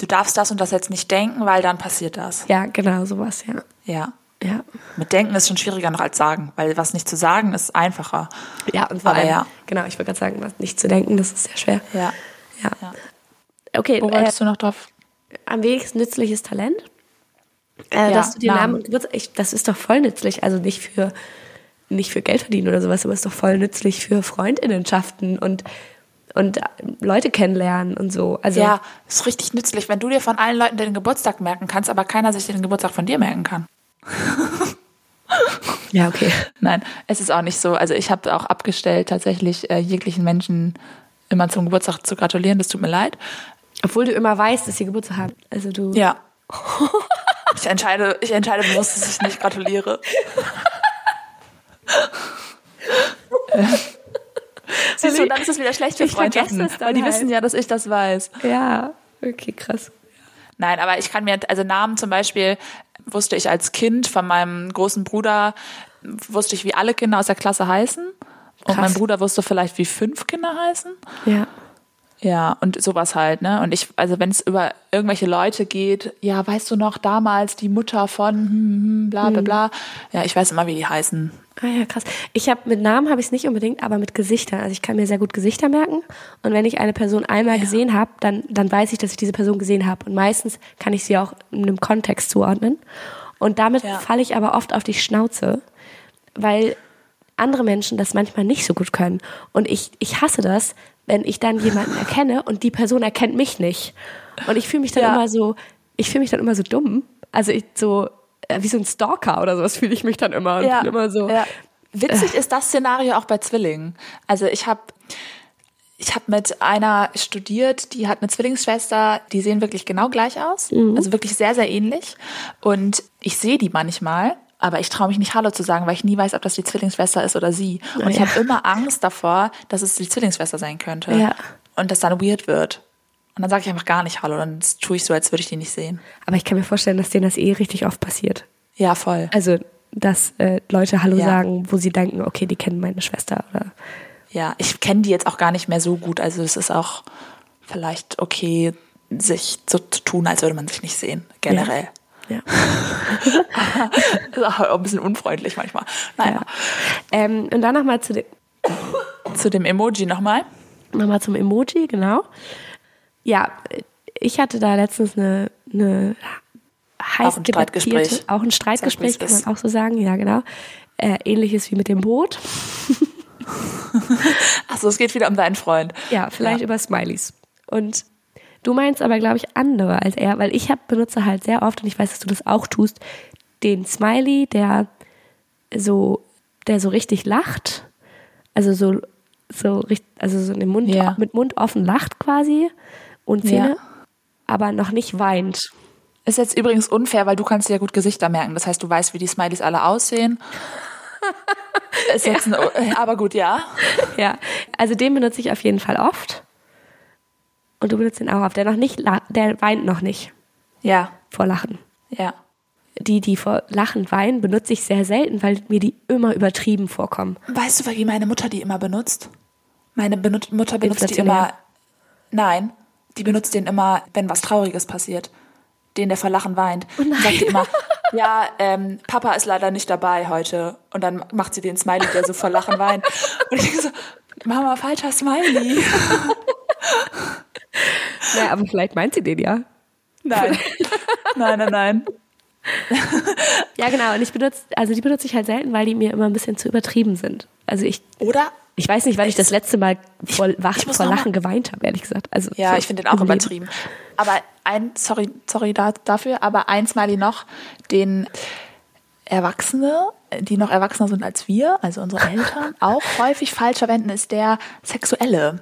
du darfst das und das jetzt nicht denken, weil dann passiert das. Ja, genau, sowas, ja. Ja. Ja. Mit denken ist schon schwieriger noch als sagen, weil was nicht zu sagen ist einfacher. Ja, und vor allem, ja. genau, ich wollte gerade sagen, was nicht zu denken, das ist sehr schwer. Ja. Ja. Ja. Okay, Wo äh, wolltest du noch drauf? am wenigsten nützliches Talent. Äh, Ja, dass du dir Namen. Namen und Geburtstag, ich, das ist doch voll nützlich, also nicht für nicht für Geld verdienen oder sowas, aber ist doch voll nützlich für Freundinnenschaften und und äh, Leute kennenlernen und so. Also Ja, ist richtig nützlich, wenn du dir von allen Leuten den Geburtstag merken kannst, aber keiner sich den Geburtstag von dir merken kann. ja, okay. Nein, es ist auch nicht so. Also ich habe auch abgestellt, tatsächlich äh, jeglichen Menschen immer zum Geburtstag zu gratulieren. Das tut mir leid. Obwohl du immer weißt, dass sie Geburtstag haben. Also du Ja. Ich entscheide, ich entscheide bewusst, dass ich nicht gratuliere. Äh. Siehst du, dann ist es wieder schlecht für Ich Freundschaften, weil die halt. wissen ja, dass ich das weiß. Ja, okay, krass. Nein, aber ich kann mir, also Namen zum Beispiel wusste ich als Kind von meinem großen Bruder, wusste ich, wie alle Kinder aus der Klasse heißen. Und Krass. mein Bruder wusste vielleicht, wie fünf Kinder heißen. Ja. Ja, und sowas halt, ne? Und ich, also wenn es über irgendwelche Leute geht, ja, weißt du noch, damals die Mutter von hm, hm, bla bla bla. Ja, ich weiß immer, wie die heißen. Ah ja, krass. Ich habe mit Namen habe ich es nicht unbedingt, aber mit Gesichtern. Also ich kann mir sehr gut Gesichter merken. Und wenn ich eine Person einmal gesehen habe, dann, dann weiß ich, dass ich diese Person gesehen habe. Und meistens kann ich sie auch in einem Kontext zuordnen. Und damit Ja. falle ich aber oft auf die Schnauze, weil andere Menschen das manchmal nicht so gut können. Und ich, ich hasse das, wenn ich dann jemanden erkenne und die Person erkennt mich nicht. Und ich fühle mich dann Ja. immer so, ich fühle mich dann immer so dumm. Also ich so, äh, wie so ein Stalker oder sowas fühle ich mich dann immer. Bin immer so, ja. Witzig ist das Szenario auch bei Zwillingen. Also ich habe ich habe mit einer studiert, die hat eine Zwillingsschwester, die sehen wirklich genau gleich aus, also wirklich sehr sehr ähnlich und ich sehe die manchmal, aber ich traue mich nicht Hallo zu sagen, weil ich nie weiß, ob das die Zwillingsschwester ist oder sie und ich Ja. habe immer Angst davor, dass es die Zwillingsschwester sein könnte Ja. und das dann weird wird. Und dann sage ich einfach gar nicht Hallo, dann tue ich so, als würde ich die nicht sehen. Aber ich kann mir vorstellen, dass denen das eh richtig oft passiert. Ja, voll. Also, dass äh, Leute Hallo Ja. sagen, wo sie denken, okay, die kennen meine Schwester oder Ja, ich kenne die jetzt auch gar nicht mehr so gut. Also es ist auch vielleicht okay, sich so zu tun, als würde man sich nicht sehen, generell. ja. ist auch ein bisschen unfreundlich manchmal. Naja, Ähm, und dann nochmal zu dem, zu dem Emoji nochmal. nochmal zum Emoji, genau. Ja, ich hatte da letztens eine, eine heiß Auch ein debattierte- auch ein Streitgespräch, kann man auch so sagen, ja genau. Äh, ähnliches wie mit dem Boot. Achso, es geht wieder um deinen Freund. Ja, vielleicht über Smileys. Und du meinst aber, glaube ich, andere als er, weil ich hab, benutze halt sehr oft, und ich weiß, dass du das auch tust, den Smiley, der so, der so richtig lacht. Also so, so richt- also so den Mund, Ja. mit Mund offen lacht quasi und Zähne, Ja. aber noch nicht weint. Ist jetzt übrigens unfair, weil du kannst dir ja gut Gesichter merken. Das heißt, du weißt, wie die Smileys alle aussehen. Ist jetzt ein, aber gut, ja. Ja, also den benutze ich auf jeden Fall oft. Und du benutzt den auch oft. Der noch nicht, der weint noch nicht Ja, vor Lachen. ja. Die, die vor Lachen weinen, benutze ich sehr selten, weil mir die immer übertrieben vorkommen. Weißt du, wie meine Mutter die immer benutzt? Meine Benut Mutter benutzt die immer. Nein, die benutzt den immer, wenn was Trauriges passiert. Den, der vor Lachen weint. Dann sagt die immer, ja, ähm, Papa ist leider nicht dabei heute. Und dann macht sie den Smiley, der so vor Lachen weint. Und ich denke so, Mama, falscher Smiley. Naja, aber vielleicht meint sie den ja. Nein. Nein, nein, nein. Ja, genau. Und ich benutze, also die benutze ich halt selten, weil die mir immer ein bisschen zu übertrieben sind. Also ich, Oder? ich weiß nicht, wann ich das letzte Mal vor, wach, vor Lachen geweint habe, ehrlich gesagt. Also Ja, ich finde den auch übertrieben. Aber ein, sorry, sorry da, dafür, aber ein Smiley noch, den Erwachsene, die noch erwachsener sind als wir, also unsere Eltern, auch häufig falsch verwenden, ist der sexuelle.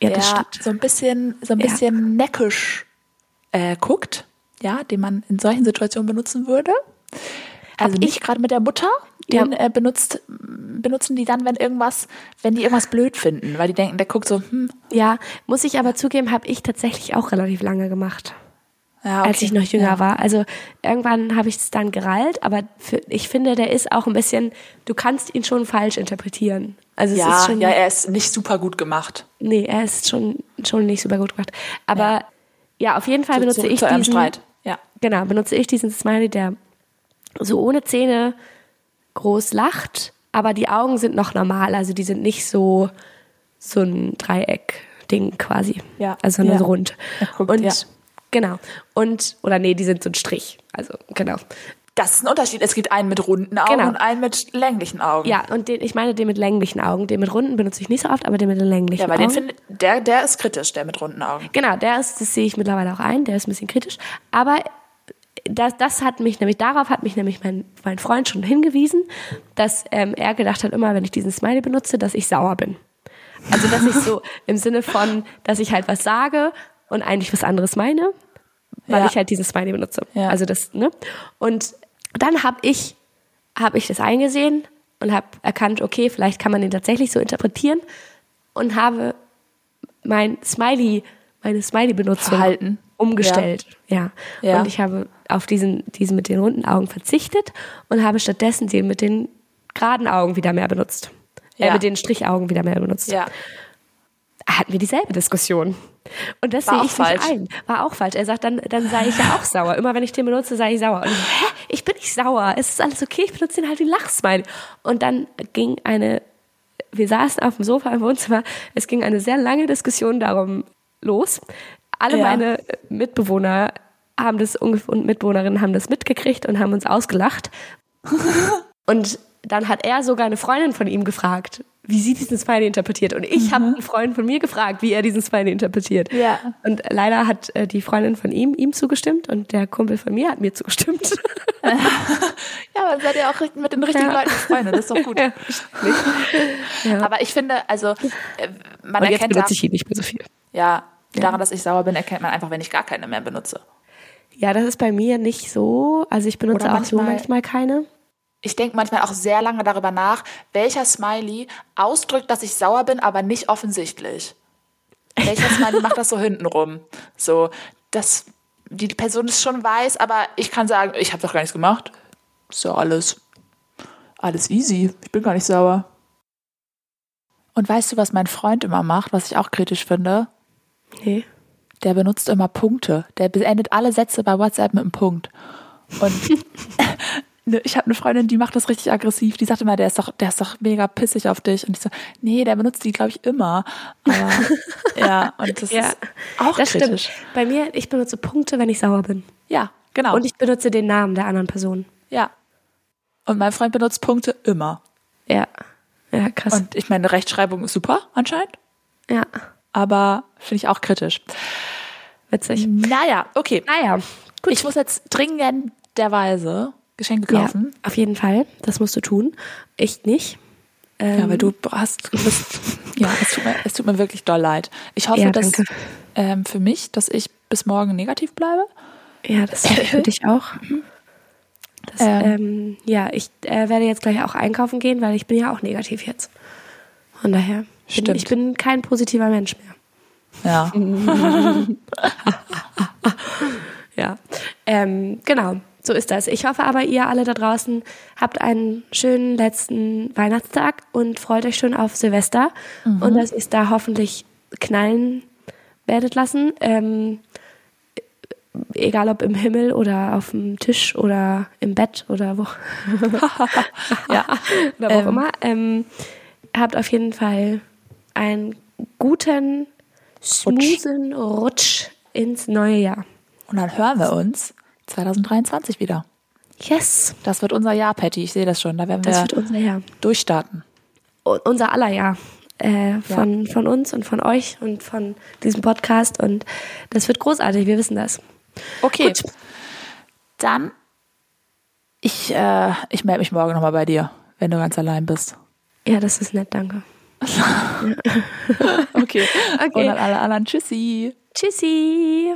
Ja, der so ein bisschen, so ein Ja. bisschen neckisch äh, guckt, ja, den man in solchen Situationen benutzen würde. Also Hab nicht gerade mit der Mutter, den Ja. äh, benutzt, benutzen die dann, wenn irgendwas, wenn die irgendwas blöd finden, weil die denken, der guckt so, hm, Ja, muss ich aber zugeben, habe ich tatsächlich auch relativ lange gemacht. Ja, okay. als ich noch jünger ja. war. Also irgendwann habe ich es dann gerallt, aber für, ich finde, der ist auch ein bisschen, du kannst ihn schon falsch interpretieren. Also es Ja, ist schon, ja, er ist nicht super gut gemacht. nee, er ist schon, schon nicht super gut gemacht. Aber ja, auf jeden Fall So, benutze zurück ich diesen, Streit. Ja. genau, benutze ich diesen Smiley, der so ohne Zähne groß lacht, aber die Augen sind noch normal, also die sind nicht so, so ein Dreieck-Ding quasi. Ja. Also nur Ja. so rund. Guckt, Und ja. Genau. Und, oder nee, die sind so ein Strich. Also, genau. Das ist ein Unterschied. Es gibt einen mit runden Augen Genau. und einen mit länglichen Augen. Ja, und den, ich meine den mit länglichen Augen. Den mit runden benutze ich nicht so oft, aber den mit den länglichen Ja, aber Augen. den finde der, der ist kritisch, der mit runden Augen. Genau, der ist, das sehe ich mittlerweile auch ein, der ist ein bisschen kritisch. Aber das, das hat mich nämlich, darauf hat mich nämlich mein, mein Freund schon hingewiesen, dass ähm, er gedacht hat, immer wenn ich diesen Smiley benutze, dass ich sauer bin. Also, dass ich so im Sinne von, dass ich halt was sage und eigentlich was anderes meine, weil Ja. ich halt diesen Smiley benutze. Ja. Also das, ne? Und dann habe ich, habe ich das eingesehen und habe erkannt, okay, vielleicht kann man den tatsächlich so interpretieren und habe mein Smiley, meine Smiley-Benutzung Verhalten. umgestellt. Ja. Ja. Und ich habe auf diesen, diesen mit den runden Augen verzichtet und habe stattdessen den mit den geraden Augen wieder mehr benutzt. Äh, Ja. mit den Strichaugen wieder mehr benutzt. Ja. Hatten wir dieselbe Diskussion. Und das sehe ich falsch. nicht ein. War auch falsch. Er sagt, dann, dann sei ich ja auch sauer. Immer wenn ich den benutze, sei ich sauer. Und ich, hä? Ich bin nicht sauer. Es ist alles okay. Ich benutze den halt wie Lachsmiley. Und dann ging eine, wir saßen auf dem Sofa im Wohnzimmer. Es ging eine sehr lange Diskussion darum los. Alle Ja. meine Mitbewohner haben das und Mitbewohnerinnen haben das mitgekriegt und haben uns ausgelacht. Und dann hat er sogar eine Freundin von ihm gefragt, wie sie diesen Smiley interpretiert. Und ich habe einen Freund von mir gefragt, wie er diesen Smiley interpretiert. Ja. Und leider hat äh, die Freundin von ihm ihm zugestimmt und der Kumpel von mir hat mir zugestimmt. Ja, aber seid ihr auch richt- mit den richtigen Ja. Leuten Freunde, das ist doch gut. Ja. Aber ich finde, also, äh, man Und jetzt erkennt benutze ich ihn nicht mehr so viel. ja, daran, dass ich sauer bin, erkennt man einfach, wenn ich gar keine mehr benutze. Ja, das ist bei mir nicht so. Also ich benutze Oder auch so manchmal keine. Ich denke manchmal auch sehr lange darüber nach, welcher Smiley ausdrückt, dass ich sauer bin, aber nicht offensichtlich. Meine, ich mache das so hintenrum. So, dass die Person es schon weiß, aber ich kann sagen, ich habe doch gar nichts gemacht. Ist ja alles, alles easy. Ich bin gar nicht sauer. Und weißt du, was mein Freund immer macht, was ich auch kritisch finde? Nee. Der benutzt immer Punkte. Der beendet alle Sätze bei WhatsApp mit einem Punkt. Und ich habe eine Freundin, die macht das richtig aggressiv. Die sagt immer, der ist doch, der ist doch mega pissig auf dich. Und ich so, nee, der benutzt die, glaube ich, immer. Aber ja, und das Ja, ist auch das kritisch. stimmt. Bei mir, ich benutze Punkte, wenn ich sauer bin. Ja, genau. Und ich benutze den Namen der anderen Person. ja. Und mein Freund benutzt Punkte immer. Ja. Ja, krass. Und ich meine, Rechtschreibung ist super anscheinend, ja, aber finde ich auch kritisch. witzig. Naja, okay. Naja, gut. Ich muss jetzt dringenderweise Geschenke ja, kaufen. auf jeden Fall. Das musst du tun. Ich nicht. Ähm, Ja, weil du hast, bist, ja, es tut, mir, es tut mir wirklich doll leid. Ich hoffe, Ja, dass ähm, für mich, dass ich bis morgen negativ bleibe. Ja, das ich für dich auch. Das, Ähm. ähm, ja, ich äh, werde jetzt gleich auch einkaufen gehen, weil ich bin ja auch negativ jetzt. Von daher, bin, Stimmt. ich bin kein positiver Mensch mehr. Ja. Ja, ähm, genau, so ist das. Ich hoffe aber, ihr alle da draußen habt einen schönen letzten Weihnachtstag und freut euch schon auf Silvester und dass ihr es da hoffentlich knallen werdet lassen. Ähm, egal ob im Himmel oder auf dem Tisch oder im Bett oder wo, ja. oder wo auch Ähm. immer. Ähm, habt auf jeden Fall einen guten, smoothen Rutsch ins neue Jahr. Und dann hören wir uns 2023 wieder. Yes, Das wird unser Jahr, Patty. Ich sehe das schon. Da werden das wir wird unser Jahr. durchstarten. Unser aller Jahr. Äh, von, von uns und von euch und von diesem Podcast. Und das wird großartig, wir wissen das. Okay. Gut. Dann, ich, äh, ich melde mich morgen nochmal bei dir, wenn du ganz allein bist. Ja, das ist nett, danke. Okay. Okay. Und an alle anderen, tschüssi. Tschüssi.